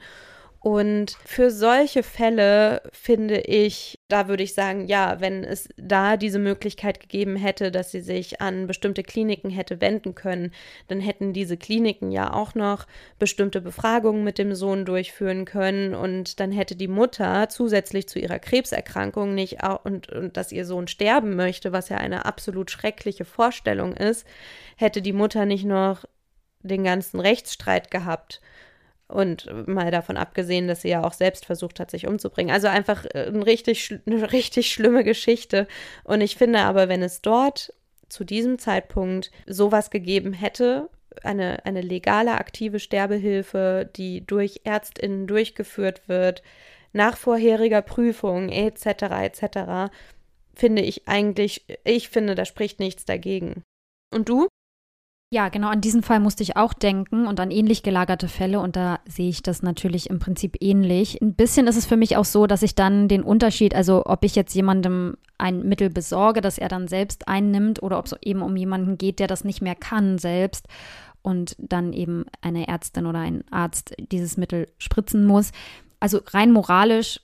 Und für solche Fälle finde ich, da würde ich sagen, ja, wenn es da diese Möglichkeit gegeben hätte, dass sie sich an bestimmte Kliniken hätte wenden können, dann hätten diese Kliniken ja auch noch bestimmte Befragungen mit dem Sohn durchführen können. Und dann hätte die Mutter zusätzlich zu ihrer Krebserkrankung nicht und, und dass ihr Sohn sterben möchte, was ja eine absolut schreckliche Vorstellung ist, hätte die Mutter nicht noch den ganzen Rechtsstreit gehabt und mal davon abgesehen, dass sie ja auch selbst versucht hat, sich umzubringen. Also einfach äh, ein richtig, eine richtig schlimme Geschichte. Und ich finde aber, wenn es dort zu diesem Zeitpunkt sowas gegeben hätte, eine, eine legale, aktive Sterbehilfe, die durch ÄrztInnen durchgeführt wird, nach vorheriger Prüfung etc. etc., finde ich eigentlich, ich finde, da spricht nichts dagegen. Und du? Ja, genau, an diesen Fall musste ich auch denken und an ähnlich gelagerte Fälle und da sehe ich das natürlich im Prinzip ähnlich. Ein bisschen ist es für mich auch so, dass ich dann den Unterschied, also ob ich jetzt jemandem ein Mittel besorge, das er dann selbst einnimmt oder ob es eben um jemanden geht, der das nicht mehr kann selbst und dann eben eine Ärztin oder ein Arzt dieses Mittel spritzen muss. Also rein moralisch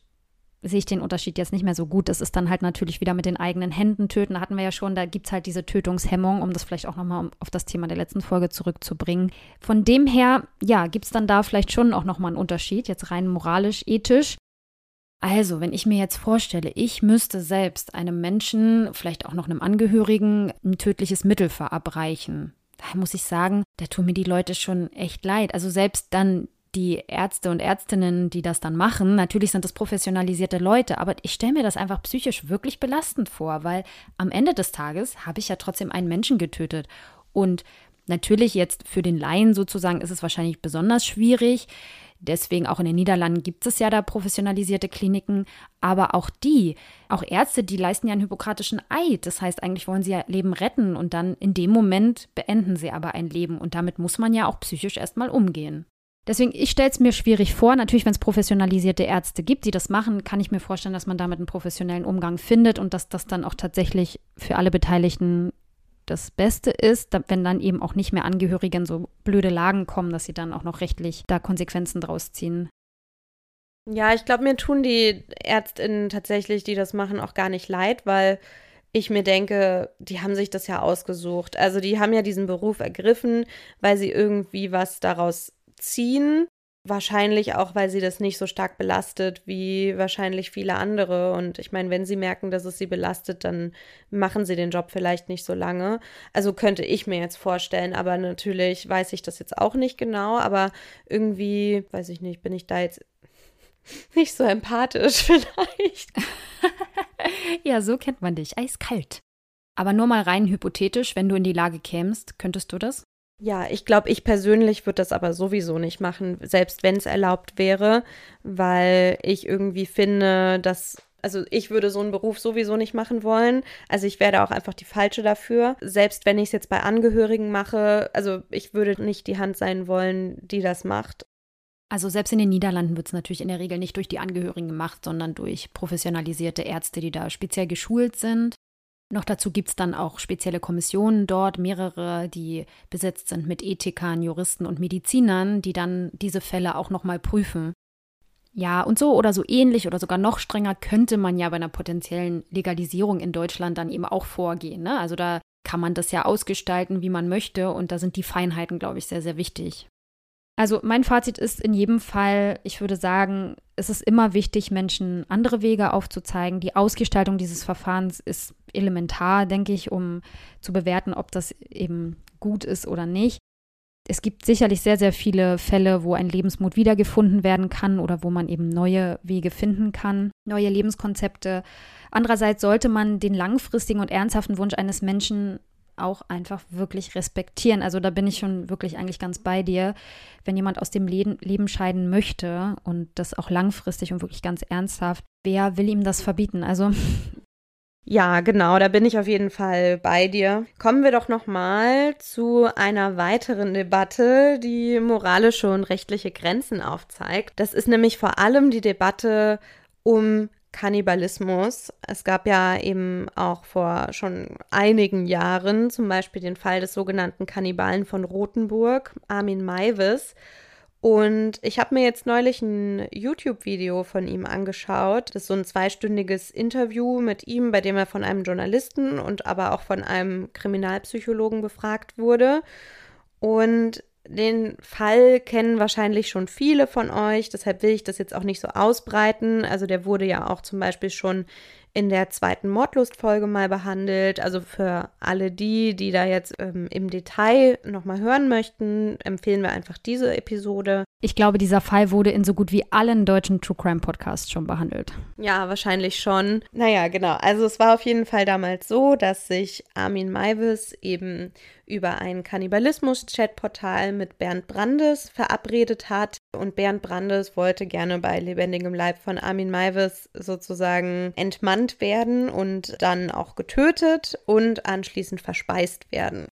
sehe ich den Unterschied jetzt nicht mehr so gut. Das ist dann halt natürlich wieder mit den eigenen Händen töten. Da hatten wir ja schon, da gibt es halt diese Tötungshemmung, um das vielleicht auch nochmal auf das Thema der letzten Folge zurückzubringen. Von dem her, ja, gibt es dann da vielleicht schon auch nochmal einen Unterschied, jetzt rein moralisch, ethisch. Also, wenn ich mir jetzt vorstelle, ich müsste selbst einem Menschen, vielleicht auch noch einem Angehörigen, ein tödliches Mittel verabreichen, da muss ich sagen, da tun mir die Leute schon echt leid. Also selbst dann die Ärzte und Ärztinnen, die das dann machen, natürlich sind das professionalisierte Leute, aber ich stelle mir das einfach psychisch wirklich belastend vor, weil am Ende des Tages habe ich ja trotzdem einen Menschen getötet. Und natürlich jetzt für den Laien sozusagen ist es wahrscheinlich besonders schwierig. Deswegen auch in den Niederlanden gibt es ja da professionalisierte Kliniken, aber auch die, auch Ärzte, die leisten ja einen hypokratischen Eid. Das heißt, eigentlich wollen sie ja Leben retten und dann in dem Moment beenden sie aber ein Leben und damit muss man ja auch psychisch erstmal umgehen. Deswegen, ich stelle es mir schwierig vor. Natürlich, wenn es professionalisierte Ärzte gibt, die das machen, kann ich mir vorstellen, dass man damit einen professionellen Umgang findet und dass das dann auch tatsächlich für alle Beteiligten das Beste ist, wenn dann eben auch nicht mehr Angehörige in so blöde Lagen kommen, dass sie dann auch noch rechtlich da Konsequenzen draus ziehen. Ja, ich glaube, mir tun die Ärztinnen tatsächlich, die das machen, auch gar nicht leid, weil ich mir denke, die haben sich das ja ausgesucht. Also die haben ja diesen Beruf ergriffen, weil sie irgendwie was daraus ziehen. Wahrscheinlich auch, weil sie das nicht so stark belastet wie wahrscheinlich viele andere. Und ich meine, wenn sie merken, dass es sie belastet, dann machen sie den Job vielleicht nicht so lange. Also könnte ich mir jetzt vorstellen, aber natürlich weiß ich das jetzt auch nicht genau. Aber irgendwie, weiß ich nicht, bin ich da jetzt nicht so empathisch vielleicht. ja, so kennt man dich. Eiskalt. Aber nur mal rein hypothetisch, wenn du in die Lage kämst, könntest du das? Ja, ich glaube, ich persönlich würde das aber sowieso nicht machen, selbst wenn es erlaubt wäre, weil ich irgendwie finde, dass also ich würde so einen Beruf sowieso nicht machen wollen. Also ich werde auch einfach die falsche dafür. Selbst wenn ich es jetzt bei Angehörigen mache, also ich würde nicht die Hand sein wollen, die das macht. Also selbst in den Niederlanden wird es natürlich in der Regel nicht durch die Angehörigen gemacht, sondern durch professionalisierte Ärzte, die da speziell geschult sind. Noch dazu gibt es dann auch spezielle Kommissionen dort, mehrere, die besetzt sind mit Ethikern, Juristen und Medizinern, die dann diese Fälle auch nochmal prüfen. Ja, und so oder so ähnlich oder sogar noch strenger könnte man ja bei einer potenziellen Legalisierung in Deutschland dann eben auch vorgehen. Ne? Also da kann man das ja ausgestalten, wie man möchte, und da sind die Feinheiten, glaube ich, sehr, sehr wichtig. Also mein Fazit ist in jedem Fall, ich würde sagen, es ist immer wichtig, Menschen andere Wege aufzuzeigen. Die Ausgestaltung dieses Verfahrens ist elementar, denke ich, um zu bewerten, ob das eben gut ist oder nicht. Es gibt sicherlich sehr, sehr viele Fälle, wo ein Lebensmut wiedergefunden werden kann oder wo man eben neue Wege finden kann, neue Lebenskonzepte. Andererseits sollte man den langfristigen und ernsthaften Wunsch eines Menschen auch einfach wirklich respektieren. Also da bin ich schon wirklich eigentlich ganz bei dir. Wenn jemand aus dem Leben, Leben scheiden möchte und das auch langfristig und wirklich ganz ernsthaft, wer will ihm das verbieten? Also Ja, genau, da bin ich auf jeden Fall bei dir. Kommen wir doch noch mal zu einer weiteren Debatte, die moralische und rechtliche Grenzen aufzeigt. Das ist nämlich vor allem die Debatte um Kannibalismus. Es gab ja eben auch vor schon einigen Jahren zum Beispiel den Fall des sogenannten Kannibalen von Rothenburg, Armin Maivis. Und ich habe mir jetzt neulich ein YouTube-Video von ihm angeschaut. Das ist so ein zweistündiges Interview mit ihm, bei dem er von einem Journalisten und aber auch von einem Kriminalpsychologen befragt wurde. Und den Fall kennen wahrscheinlich schon viele von euch, deshalb will ich das jetzt auch nicht so ausbreiten. Also der wurde ja auch zum Beispiel schon in der zweiten Mordlustfolge mal behandelt. Also für alle die, die da jetzt ähm, im Detail nochmal hören möchten, empfehlen wir einfach diese Episode. Ich glaube, dieser Fall wurde in so gut wie allen deutschen True Crime Podcasts schon behandelt. Ja, wahrscheinlich schon. Naja, genau. Also es war auf jeden Fall damals so, dass sich Armin Maivis eben über ein Kannibalismus-Chatportal mit Bernd Brandes verabredet hat. Und Bernd Brandes wollte gerne bei lebendigem Leib von Armin Maivis sozusagen entmannt werden und dann auch getötet und anschließend verspeist werden.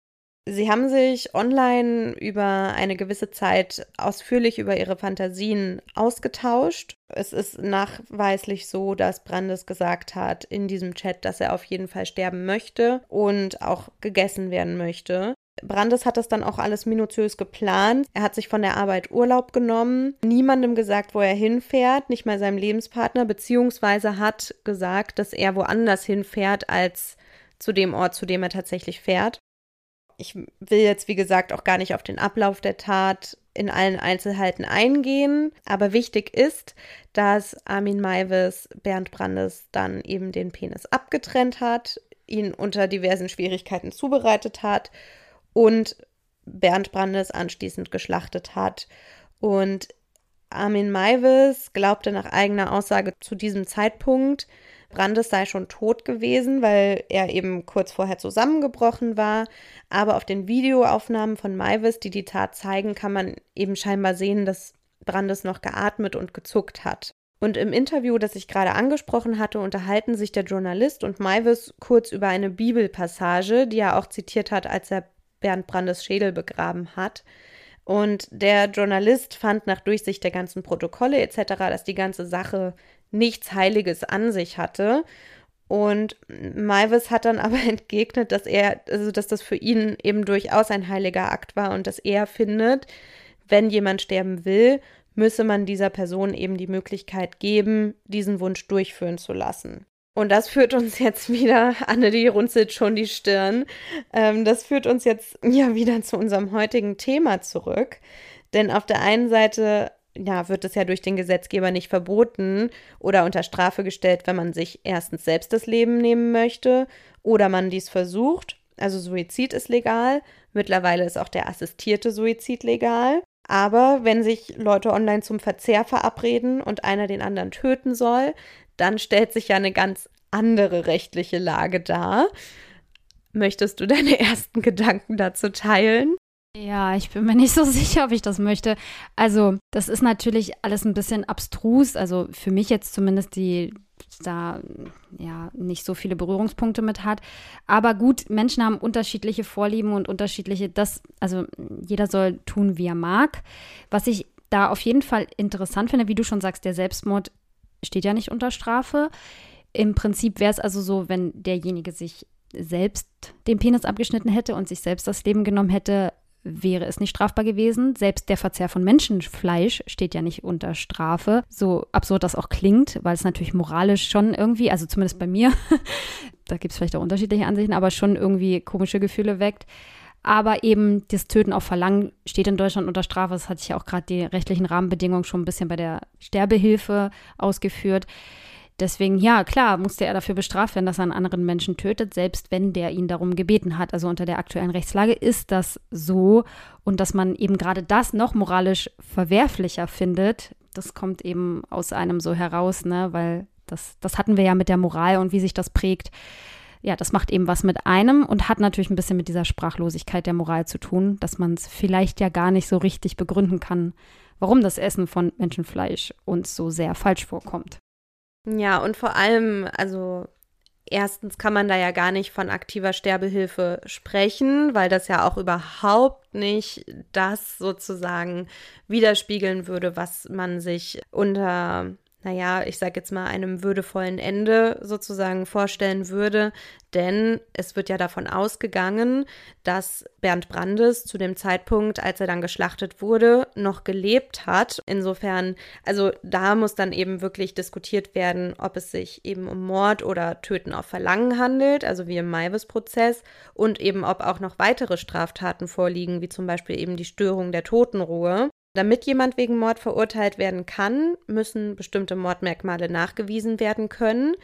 Sie haben sich online über eine gewisse Zeit ausführlich über ihre Fantasien ausgetauscht. Es ist nachweislich so, dass Brandes gesagt hat in diesem Chat, dass er auf jeden Fall sterben möchte und auch gegessen werden möchte. Brandes hat das dann auch alles minutiös geplant. Er hat sich von der Arbeit Urlaub genommen, niemandem gesagt, wo er hinfährt, nicht mal seinem Lebenspartner, beziehungsweise hat gesagt, dass er woanders hinfährt als zu dem Ort, zu dem er tatsächlich fährt. Ich will jetzt, wie gesagt, auch gar nicht auf den Ablauf der Tat in allen Einzelheiten eingehen, aber wichtig ist, dass Armin Maivis Bernd Brandes dann eben den Penis abgetrennt hat, ihn unter diversen Schwierigkeiten zubereitet hat und Bernd Brandes anschließend geschlachtet hat. Und Armin Maivis glaubte nach eigener Aussage zu diesem Zeitpunkt, Brandes sei schon tot gewesen, weil er eben kurz vorher zusammengebrochen war. Aber auf den Videoaufnahmen von Maivis, die die Tat zeigen, kann man eben scheinbar sehen, dass Brandes noch geatmet und gezuckt hat. Und im Interview, das ich gerade angesprochen hatte, unterhalten sich der Journalist und Maivis kurz über eine Bibelpassage, die er auch zitiert hat, als er Bernd Brandes Schädel begraben hat. Und der Journalist fand nach Durchsicht der ganzen Protokolle etc., dass die ganze Sache nichts Heiliges an sich hatte. Und Maivis hat dann aber entgegnet, dass er, also dass das für ihn eben durchaus ein heiliger Akt war und dass er findet, wenn jemand sterben will, müsse man dieser Person eben die Möglichkeit geben, diesen Wunsch durchführen zu lassen. Und das führt uns jetzt wieder, Anne, die runzelt schon die Stirn, ähm, das führt uns jetzt ja wieder zu unserem heutigen Thema zurück. Denn auf der einen Seite ja, wird es ja durch den Gesetzgeber nicht verboten oder unter Strafe gestellt, wenn man sich erstens selbst das Leben nehmen möchte oder man dies versucht. Also Suizid ist legal. Mittlerweile ist auch der assistierte Suizid legal. Aber wenn sich Leute online zum Verzehr verabreden und einer den anderen töten soll, dann stellt sich ja eine ganz andere rechtliche Lage dar. Möchtest du deine ersten Gedanken dazu teilen? Ja, ich bin mir nicht so sicher, ob ich das möchte. Also, das ist natürlich alles ein bisschen abstrus. Also für mich jetzt zumindest, die da ja nicht so viele Berührungspunkte mit hat. Aber gut, Menschen haben unterschiedliche Vorlieben und unterschiedliche, das, also jeder soll tun, wie er mag. Was ich da auf jeden Fall interessant finde, wie du schon sagst, der Selbstmord steht ja nicht unter Strafe. Im Prinzip wäre es also so, wenn derjenige sich selbst den Penis abgeschnitten hätte und sich selbst das Leben genommen hätte, wäre es nicht strafbar gewesen. Selbst der Verzehr von Menschenfleisch steht ja nicht unter Strafe. So absurd das auch klingt, weil es natürlich moralisch schon irgendwie, also zumindest bei mir, da gibt es vielleicht auch unterschiedliche Ansichten, aber schon irgendwie komische Gefühle weckt. Aber eben das Töten auf Verlangen steht in Deutschland unter Strafe. Das hatte ich ja auch gerade die rechtlichen Rahmenbedingungen schon ein bisschen bei der Sterbehilfe ausgeführt. Deswegen, ja, klar, musste er dafür bestraft werden, dass er einen anderen Menschen tötet, selbst wenn der ihn darum gebeten hat. Also unter der aktuellen Rechtslage ist das so. Und dass man eben gerade das noch moralisch verwerflicher findet, das kommt eben aus einem so heraus, ne? Weil das, das hatten wir ja mit der Moral und wie sich das prägt. Ja, das macht eben was mit einem und hat natürlich ein bisschen mit dieser Sprachlosigkeit der Moral zu tun, dass man es vielleicht ja gar nicht so richtig begründen kann, warum das Essen von Menschenfleisch uns so sehr falsch vorkommt. Ja, und vor allem, also erstens kann man da ja gar nicht von aktiver Sterbehilfe sprechen, weil das ja auch überhaupt nicht das sozusagen widerspiegeln würde, was man sich unter naja, ich sage jetzt mal, einem würdevollen Ende sozusagen vorstellen würde. Denn es wird ja davon ausgegangen, dass Bernd Brandes zu dem Zeitpunkt, als er dann geschlachtet wurde, noch gelebt hat. Insofern, also da muss dann eben wirklich diskutiert werden, ob es sich eben um Mord oder Töten auf Verlangen handelt, also wie im Maivis-Prozess, und eben ob auch noch weitere Straftaten vorliegen, wie zum Beispiel eben die Störung der Totenruhe. Damit jemand wegen Mord verurteilt werden kann, müssen bestimmte Mordmerkmale nachgewiesen werden können.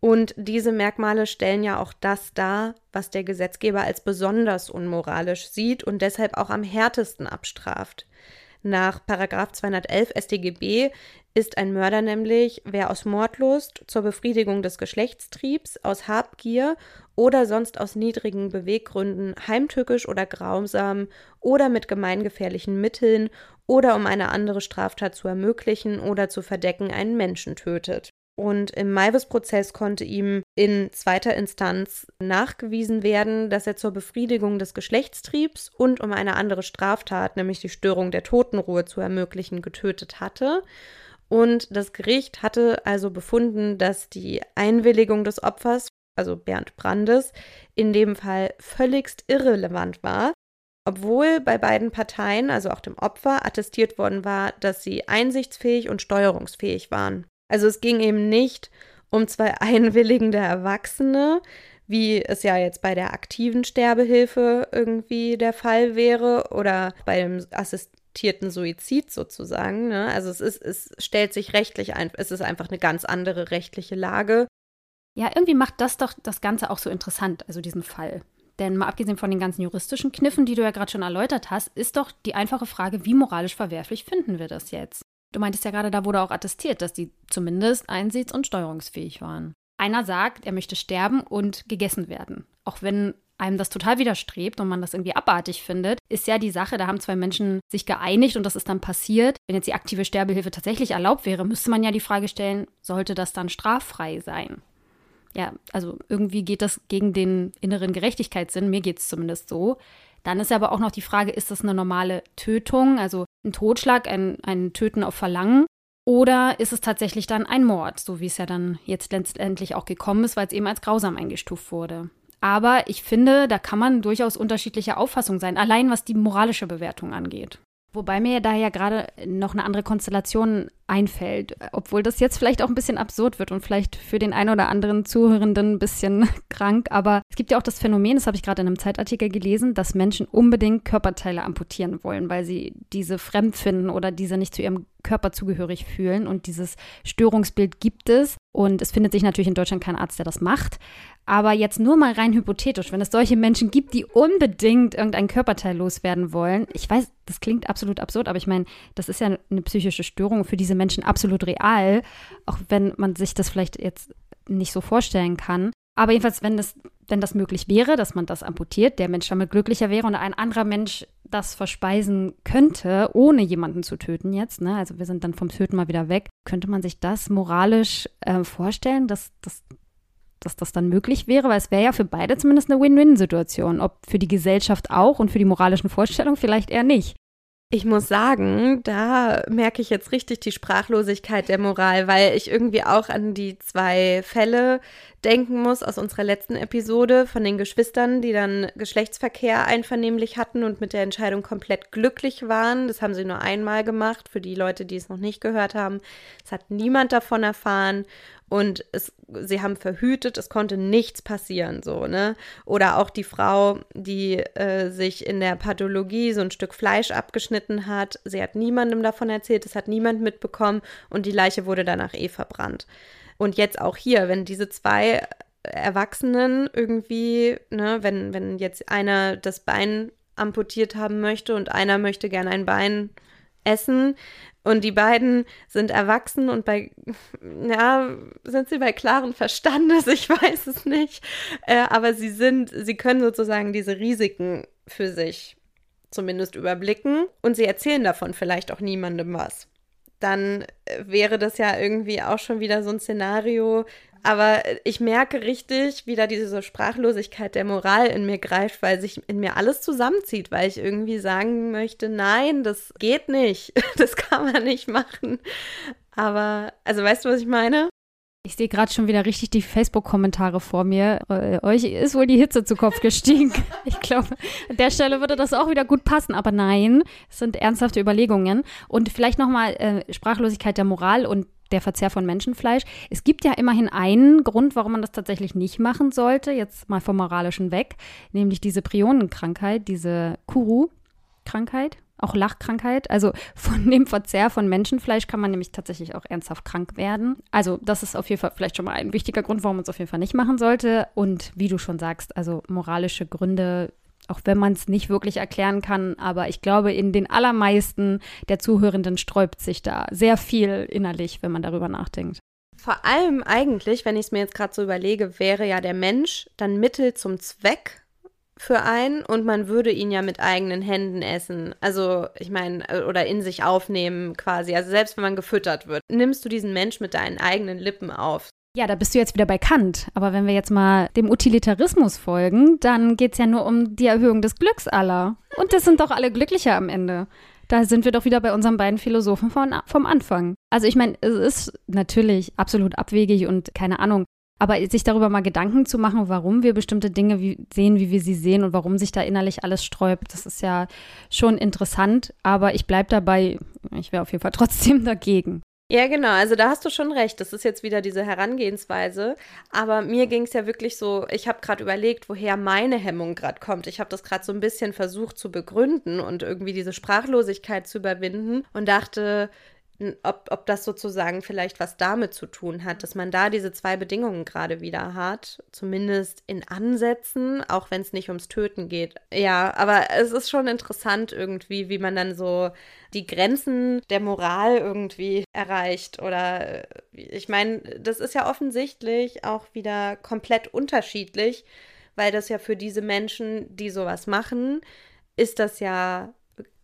Und diese Merkmale stellen ja auch das dar, was der Gesetzgeber als besonders unmoralisch sieht und deshalb auch am härtesten abstraft. Nach 211 StGB ist ein Mörder nämlich, wer aus Mordlust zur Befriedigung des Geschlechtstriebs, aus Habgier oder sonst aus niedrigen Beweggründen heimtückisch oder grausam oder mit gemeingefährlichen Mitteln oder um eine andere Straftat zu ermöglichen oder zu verdecken einen Menschen tötet. Und im Maivis-Prozess konnte ihm in zweiter Instanz nachgewiesen werden, dass er zur Befriedigung des Geschlechtstriebs und um eine andere Straftat, nämlich die Störung der Totenruhe zu ermöglichen, getötet hatte. Und das Gericht hatte also befunden, dass die Einwilligung des Opfers, also Bernd Brandes, in dem Fall völligst irrelevant war, obwohl bei beiden Parteien, also auch dem Opfer, attestiert worden war, dass sie einsichtsfähig und steuerungsfähig waren. Also es ging eben nicht um zwei einwilligende Erwachsene, wie es ja jetzt bei der aktiven Sterbehilfe irgendwie der Fall wäre oder beim assistierten Suizid sozusagen. Ne? Also es ist, es stellt sich rechtlich ein, es ist einfach eine ganz andere rechtliche Lage. Ja, irgendwie macht das doch das Ganze auch so interessant, also diesen Fall. Denn mal abgesehen von den ganzen juristischen Kniffen, die du ja gerade schon erläutert hast, ist doch die einfache Frage, wie moralisch verwerflich finden wir das jetzt? Du meintest ja gerade, da wurde auch attestiert, dass die zumindest einsichts- und steuerungsfähig waren. Einer sagt, er möchte sterben und gegessen werden. Auch wenn einem das total widerstrebt und man das irgendwie abartig findet, ist ja die Sache, da haben zwei Menschen sich geeinigt und das ist dann passiert. Wenn jetzt die aktive Sterbehilfe tatsächlich erlaubt wäre, müsste man ja die Frage stellen, sollte das dann straffrei sein? Ja, also irgendwie geht das gegen den inneren Gerechtigkeitssinn, mir geht es zumindest so. Dann ist aber auch noch die Frage, ist das eine normale Tötung, also ein Totschlag, ein, ein Töten auf Verlangen? Oder ist es tatsächlich dann ein Mord, so wie es ja dann jetzt letztendlich auch gekommen ist, weil es eben als grausam eingestuft wurde? Aber ich finde, da kann man durchaus unterschiedlicher Auffassung sein, allein was die moralische Bewertung angeht. Wobei mir da ja gerade noch eine andere Konstellation einfällt, obwohl das jetzt vielleicht auch ein bisschen absurd wird und vielleicht für den einen oder anderen Zuhörenden ein bisschen krank, aber es gibt ja auch das Phänomen, das habe ich gerade in einem Zeitartikel gelesen, dass Menschen unbedingt Körperteile amputieren wollen, weil sie diese fremd finden oder diese nicht zu ihrem Körper zugehörig fühlen. Und dieses Störungsbild gibt es. Und es findet sich natürlich in Deutschland kein Arzt, der das macht, aber jetzt nur mal rein hypothetisch, wenn es solche Menschen gibt, die unbedingt irgendein Körperteil loswerden wollen. Ich weiß, das klingt absolut absurd, aber ich meine, das ist ja eine psychische Störung für diese Menschen absolut real, auch wenn man sich das vielleicht jetzt nicht so vorstellen kann. Aber jedenfalls, wenn das, wenn das möglich wäre, dass man das amputiert, der Mensch damit glücklicher wäre und ein anderer Mensch das verspeisen könnte, ohne jemanden zu töten jetzt, ne? also wir sind dann vom Töten mal wieder weg, könnte man sich das moralisch äh, vorstellen, dass, dass dass das dann möglich wäre, weil es wäre ja für beide zumindest eine Win-Win-Situation. Ob für die Gesellschaft auch und für die moralischen Vorstellungen vielleicht eher nicht. Ich muss sagen, da merke ich jetzt richtig die Sprachlosigkeit der Moral, weil ich irgendwie auch an die zwei Fälle denken muss aus unserer letzten Episode von den Geschwistern, die dann Geschlechtsverkehr einvernehmlich hatten und mit der Entscheidung komplett glücklich waren. Das haben sie nur einmal gemacht, für die Leute, die es noch nicht gehört haben. Es hat niemand davon erfahren und es, sie haben verhütet, es konnte nichts passieren, so, ne? Oder auch die Frau, die äh, sich in der Pathologie so ein Stück Fleisch abgeschnitten hat, sie hat niemandem davon erzählt, es hat niemand mitbekommen und die Leiche wurde danach eh verbrannt. Und jetzt auch hier, wenn diese zwei Erwachsenen irgendwie, ne, wenn, wenn jetzt einer das Bein amputiert haben möchte und einer möchte gerne ein Bein essen, und die beiden sind erwachsen und bei, ja, sind sie bei klaren Verstandes? Ich weiß es nicht. Äh, aber sie sind, sie können sozusagen diese Risiken für sich zumindest überblicken und sie erzählen davon vielleicht auch niemandem was. Dann äh, wäre das ja irgendwie auch schon wieder so ein Szenario, Aber ich merke richtig, wie da diese Sprachlosigkeit der Moral in mir greift, weil sich in mir alles zusammenzieht, weil ich irgendwie sagen möchte, nein, das geht nicht. Das kann man nicht machen. Aber, also weißt du, was ich meine? Ich sehe gerade schon wieder richtig die Facebook-Kommentare vor mir. Äh, euch ist wohl die Hitze zu Kopf gestiegen. ich glaube, an der Stelle würde das auch wieder gut passen. Aber nein, es sind ernsthafte Überlegungen. Und vielleicht nochmal äh, Sprachlosigkeit der Moral und der Verzehr von Menschenfleisch. Es gibt ja immerhin einen Grund, warum man das tatsächlich nicht machen sollte, jetzt mal vom Moralischen weg, nämlich diese Prionenkrankheit, diese Kuru-Krankheit auch Lachkrankheit. Also von dem Verzehr von Menschenfleisch kann man nämlich tatsächlich auch ernsthaft krank werden. Also das ist auf jeden Fall vielleicht schon mal ein wichtiger Grund, warum man es auf jeden Fall nicht machen sollte. Und wie du schon sagst, also moralische Gründe, auch wenn man es nicht wirklich erklären kann, aber ich glaube, in den allermeisten der Zuhörenden sträubt sich da sehr viel innerlich, wenn man darüber nachdenkt. Vor allem eigentlich, wenn ich es mir jetzt gerade so überlege, wäre ja der Mensch dann Mittel zum Zweck für einen und man würde ihn ja mit eigenen Händen essen. Also, ich meine, äh, oder in sich aufnehmen quasi. Also, selbst wenn man gefüttert wird, nimmst du diesen Mensch mit deinen eigenen Lippen auf. Ja, da bist du jetzt wieder bei Kant. Aber wenn wir jetzt mal dem Utilitarismus folgen, dann geht es ja nur um die Erhöhung des Glücks aller. Und das sind doch alle glücklicher am Ende. Da sind wir doch wieder bei unseren beiden Philosophen von, vom Anfang. Also ich meine, es ist natürlich absolut abwegig und keine Ahnung, aber sich darüber mal Gedanken zu machen, warum wir bestimmte Dinge wie, sehen, wie wir sie sehen und warum sich da innerlich alles sträubt, das ist ja schon interessant. Aber ich bleibe dabei, ich wäre auf jeden Fall trotzdem dagegen. Ja, genau. Also da hast du schon recht. Das ist jetzt wieder diese Herangehensweise. Aber mir ging es ja wirklich so, ich habe gerade überlegt, woher meine Hemmung gerade kommt. Ich habe das gerade so ein bisschen versucht zu begründen und irgendwie diese Sprachlosigkeit zu überwinden und dachte, ob, ob das sozusagen vielleicht was damit zu tun hat, dass man da diese zwei Bedingungen gerade wieder hat, zumindest in Ansätzen, auch wenn es nicht ums Töten geht. Ja, aber es ist schon interessant irgendwie, wie man dann so die Grenzen der Moral irgendwie erreicht. Oder äh, ich meine, das ist ja offensichtlich auch wieder komplett unterschiedlich, weil das ja für diese Menschen, die sowas machen, ist das ja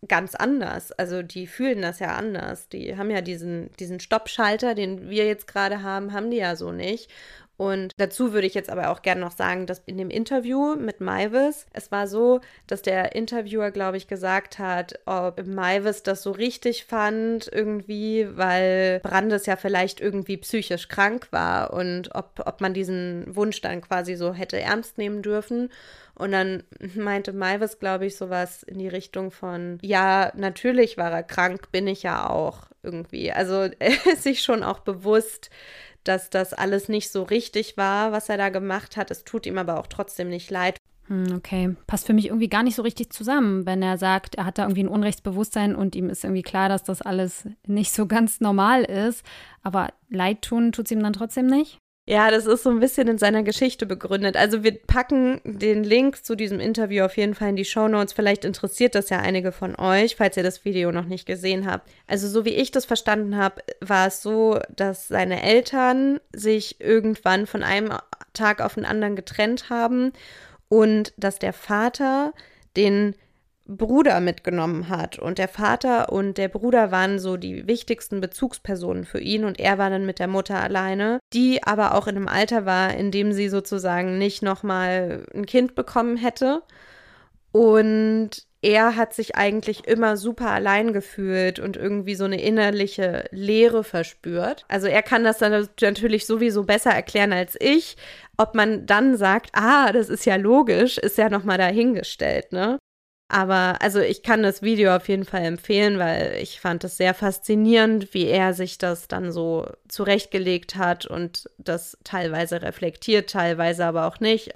ganz anders. Also die fühlen das ja anders. Die haben ja diesen, diesen Stoppschalter, den wir jetzt gerade haben, haben die ja so nicht. Und dazu würde ich jetzt aber auch gerne noch sagen, dass in dem Interview mit Maivis, es war so, dass der Interviewer, glaube ich, gesagt hat, ob Maivis das so richtig fand, irgendwie, weil Brandes ja vielleicht irgendwie psychisch krank war und ob, ob man diesen Wunsch dann quasi so hätte ernst nehmen dürfen. Und dann meinte Maivis, glaube ich, sowas in die Richtung von, ja, natürlich war er krank, bin ich ja auch irgendwie. Also er ist sich schon auch bewusst, dass das alles nicht so richtig war, was er da gemacht hat. Es tut ihm aber auch trotzdem nicht leid. Hm, okay, passt für mich irgendwie gar nicht so richtig zusammen, wenn er sagt, er hat da irgendwie ein Unrechtsbewusstsein und ihm ist irgendwie klar, dass das alles nicht so ganz normal ist. Aber leid tun tut es ihm dann trotzdem nicht? Ja, das ist so ein bisschen in seiner Geschichte begründet. Also wir packen den Link zu diesem Interview auf jeden Fall in die Show Notes. Vielleicht interessiert das ja einige von euch, falls ihr das Video noch nicht gesehen habt. Also so wie ich das verstanden habe, war es so, dass seine Eltern sich irgendwann von einem Tag auf den anderen getrennt haben und dass der Vater den Bruder mitgenommen hat. Und der Vater und der Bruder waren so die wichtigsten Bezugspersonen für ihn und er war dann mit der Mutter alleine, die aber auch in einem Alter war, in dem sie sozusagen nicht nochmal ein Kind bekommen hätte. Und er hat sich eigentlich immer super allein gefühlt und irgendwie so eine innerliche Leere verspürt. Also er kann das dann natürlich sowieso besser erklären als ich. Ob man dann sagt, ah, das ist ja logisch, ist ja nochmal dahingestellt, ne? Aber also ich kann das Video auf jeden Fall empfehlen, weil ich fand es sehr faszinierend, wie er sich das dann so zurechtgelegt hat und das teilweise reflektiert, teilweise aber auch nicht.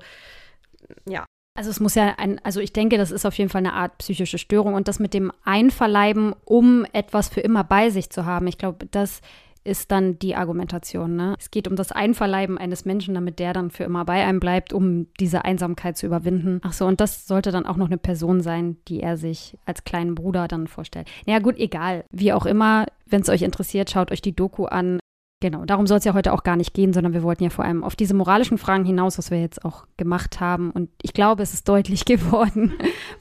Ja. Also es muss ja ein, also ich denke, das ist auf jeden Fall eine Art psychische Störung und das mit dem Einverleiben, um etwas für immer bei sich zu haben. Ich glaube, das ist dann die Argumentation. Ne? Es geht um das Einverleiben eines Menschen, damit der dann für immer bei einem bleibt, um diese Einsamkeit zu überwinden. Ach so, und das sollte dann auch noch eine Person sein, die er sich als kleinen Bruder dann vorstellt. Naja, gut, egal. Wie auch immer, wenn es euch interessiert, schaut euch die Doku an. Genau, darum soll es ja heute auch gar nicht gehen, sondern wir wollten ja vor allem auf diese moralischen Fragen hinaus, was wir jetzt auch gemacht haben. Und ich glaube, es ist deutlich geworden,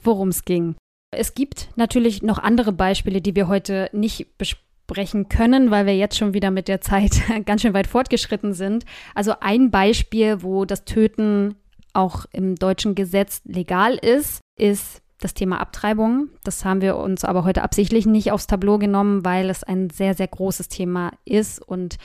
worum es ging. Es gibt natürlich noch andere Beispiele, die wir heute nicht besprechen sprechen können, weil wir jetzt schon wieder mit der Zeit ganz schön weit fortgeschritten sind. Also ein Beispiel, wo das Töten auch im deutschen Gesetz legal ist, ist das Thema Abtreibung. Das haben wir uns aber heute absichtlich nicht aufs Tableau genommen, weil es ein sehr, sehr großes Thema ist und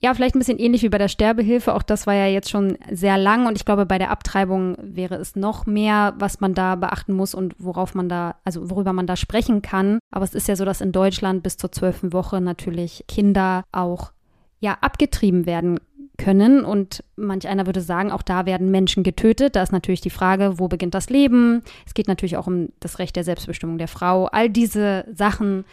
ja, vielleicht ein bisschen ähnlich wie bei der Sterbehilfe. Auch das war ja jetzt schon sehr lang und ich glaube, bei der Abtreibung wäre es noch mehr, was man da beachten muss und worauf man da, also worüber man da sprechen kann. Aber es ist ja so, dass in Deutschland bis zur zwölften Woche natürlich Kinder auch ja abgetrieben werden können. Und manch einer würde sagen, auch da werden Menschen getötet. Da ist natürlich die Frage, wo beginnt das Leben? Es geht natürlich auch um das Recht der Selbstbestimmung der Frau. All diese Sachen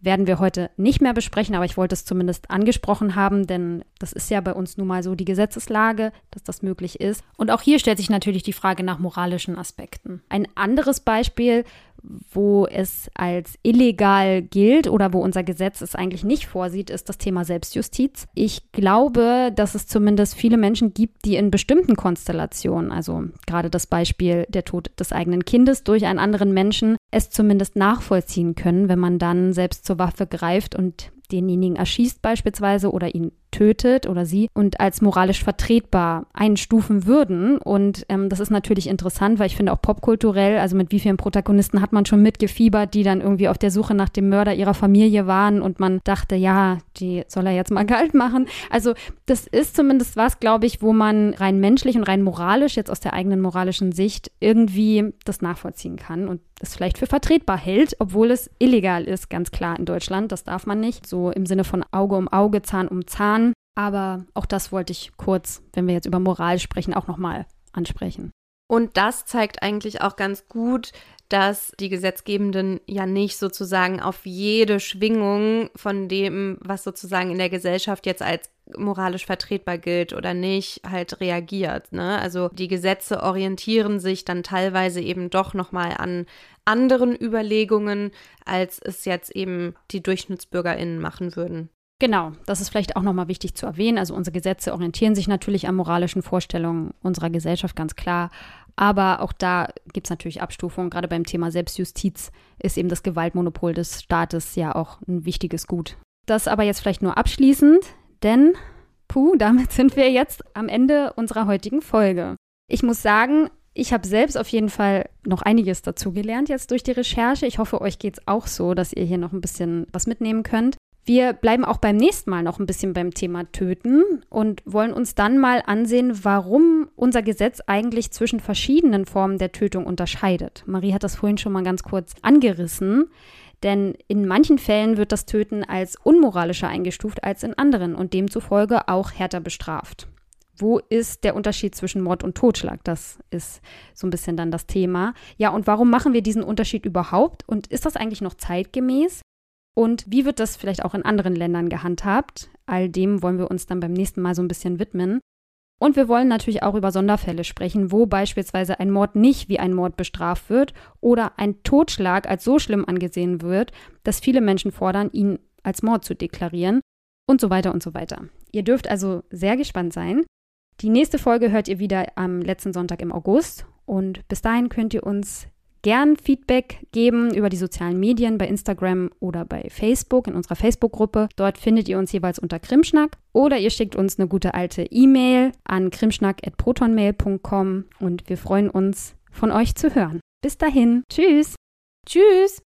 werden wir heute nicht mehr besprechen, aber ich wollte es zumindest angesprochen haben, denn das ist ja bei uns nun mal so die Gesetzeslage, dass das möglich ist. Und auch hier stellt sich natürlich die Frage nach moralischen Aspekten. Ein anderes Beispiel, wo es als illegal gilt oder wo unser Gesetz es eigentlich nicht vorsieht, ist das Thema Selbstjustiz. Ich glaube, dass es zumindest viele Menschen gibt, die in bestimmten Konstellationen, also gerade das Beispiel der Tod des eigenen Kindes durch einen anderen Menschen, es zumindest nachvollziehen können, wenn man dann selbst zur Waffe greift und denjenigen erschießt beispielsweise oder ihn tötet oder sie und als moralisch vertretbar einstufen würden. Und ähm, das ist natürlich interessant, weil ich finde auch popkulturell, also mit wie vielen Protagonisten hat man schon mitgefiebert, die dann irgendwie auf der Suche nach dem Mörder ihrer Familie waren und man dachte, ja, die soll er jetzt mal Galt machen. Also das ist zumindest was, glaube ich, wo man rein menschlich und rein moralisch, jetzt aus der eigenen moralischen Sicht, irgendwie das nachvollziehen kann und es vielleicht für vertretbar hält, obwohl es illegal ist, ganz klar in Deutschland. Das darf man nicht. So im Sinne von Auge um Auge, Zahn um Zahn. Aber auch das wollte ich kurz, wenn wir jetzt über Moral sprechen, auch nochmal ansprechen. Und das zeigt eigentlich auch ganz gut, dass die Gesetzgebenden ja nicht sozusagen auf jede Schwingung von dem, was sozusagen in der Gesellschaft jetzt als moralisch vertretbar gilt oder nicht, halt reagiert. Ne? Also die Gesetze orientieren sich dann teilweise eben doch nochmal an anderen Überlegungen, als es jetzt eben die DurchschnittsbürgerInnen machen würden. Genau, das ist vielleicht auch nochmal wichtig zu erwähnen. Also unsere Gesetze orientieren sich natürlich an moralischen Vorstellungen unserer Gesellschaft, ganz klar. Aber auch da gibt es natürlich Abstufungen. Gerade beim Thema Selbstjustiz ist eben das Gewaltmonopol des Staates ja auch ein wichtiges Gut. Das aber jetzt vielleicht nur abschließend, denn, puh, damit sind wir jetzt am Ende unserer heutigen Folge. Ich muss sagen, ich habe selbst auf jeden Fall noch einiges dazugelernt jetzt durch die Recherche. Ich hoffe, euch geht es auch so, dass ihr hier noch ein bisschen was mitnehmen könnt. Wir bleiben auch beim nächsten Mal noch ein bisschen beim Thema Töten und wollen uns dann mal ansehen, warum unser Gesetz eigentlich zwischen verschiedenen Formen der Tötung unterscheidet. Marie hat das vorhin schon mal ganz kurz angerissen. Denn in manchen Fällen wird das Töten als unmoralischer eingestuft als in anderen und demzufolge auch härter bestraft. Wo ist der Unterschied zwischen Mord und Totschlag? Das ist so ein bisschen dann das Thema. Ja, und warum machen wir diesen Unterschied überhaupt? Und ist das eigentlich noch zeitgemäß? Und wie wird das vielleicht auch in anderen Ländern gehandhabt? All dem wollen wir uns dann beim nächsten Mal so ein bisschen widmen. Und wir wollen natürlich auch über Sonderfälle sprechen, wo beispielsweise ein Mord nicht wie ein Mord bestraft wird oder ein Totschlag als so schlimm angesehen wird, dass viele Menschen fordern, ihn als Mord zu deklarieren und so weiter und so weiter. Ihr dürft also sehr gespannt sein. Die nächste Folge hört ihr wieder am letzten Sonntag im August und bis dahin könnt ihr uns gern Feedback geben über die sozialen Medien bei Instagram oder bei Facebook in unserer Facebook-Gruppe. Dort findet ihr uns jeweils unter Krimschnack oder ihr schickt uns eine gute alte E-Mail an krimschnack.protonmail.com und wir freuen uns, von euch zu hören. Bis dahin. Tschüss. Tschüss.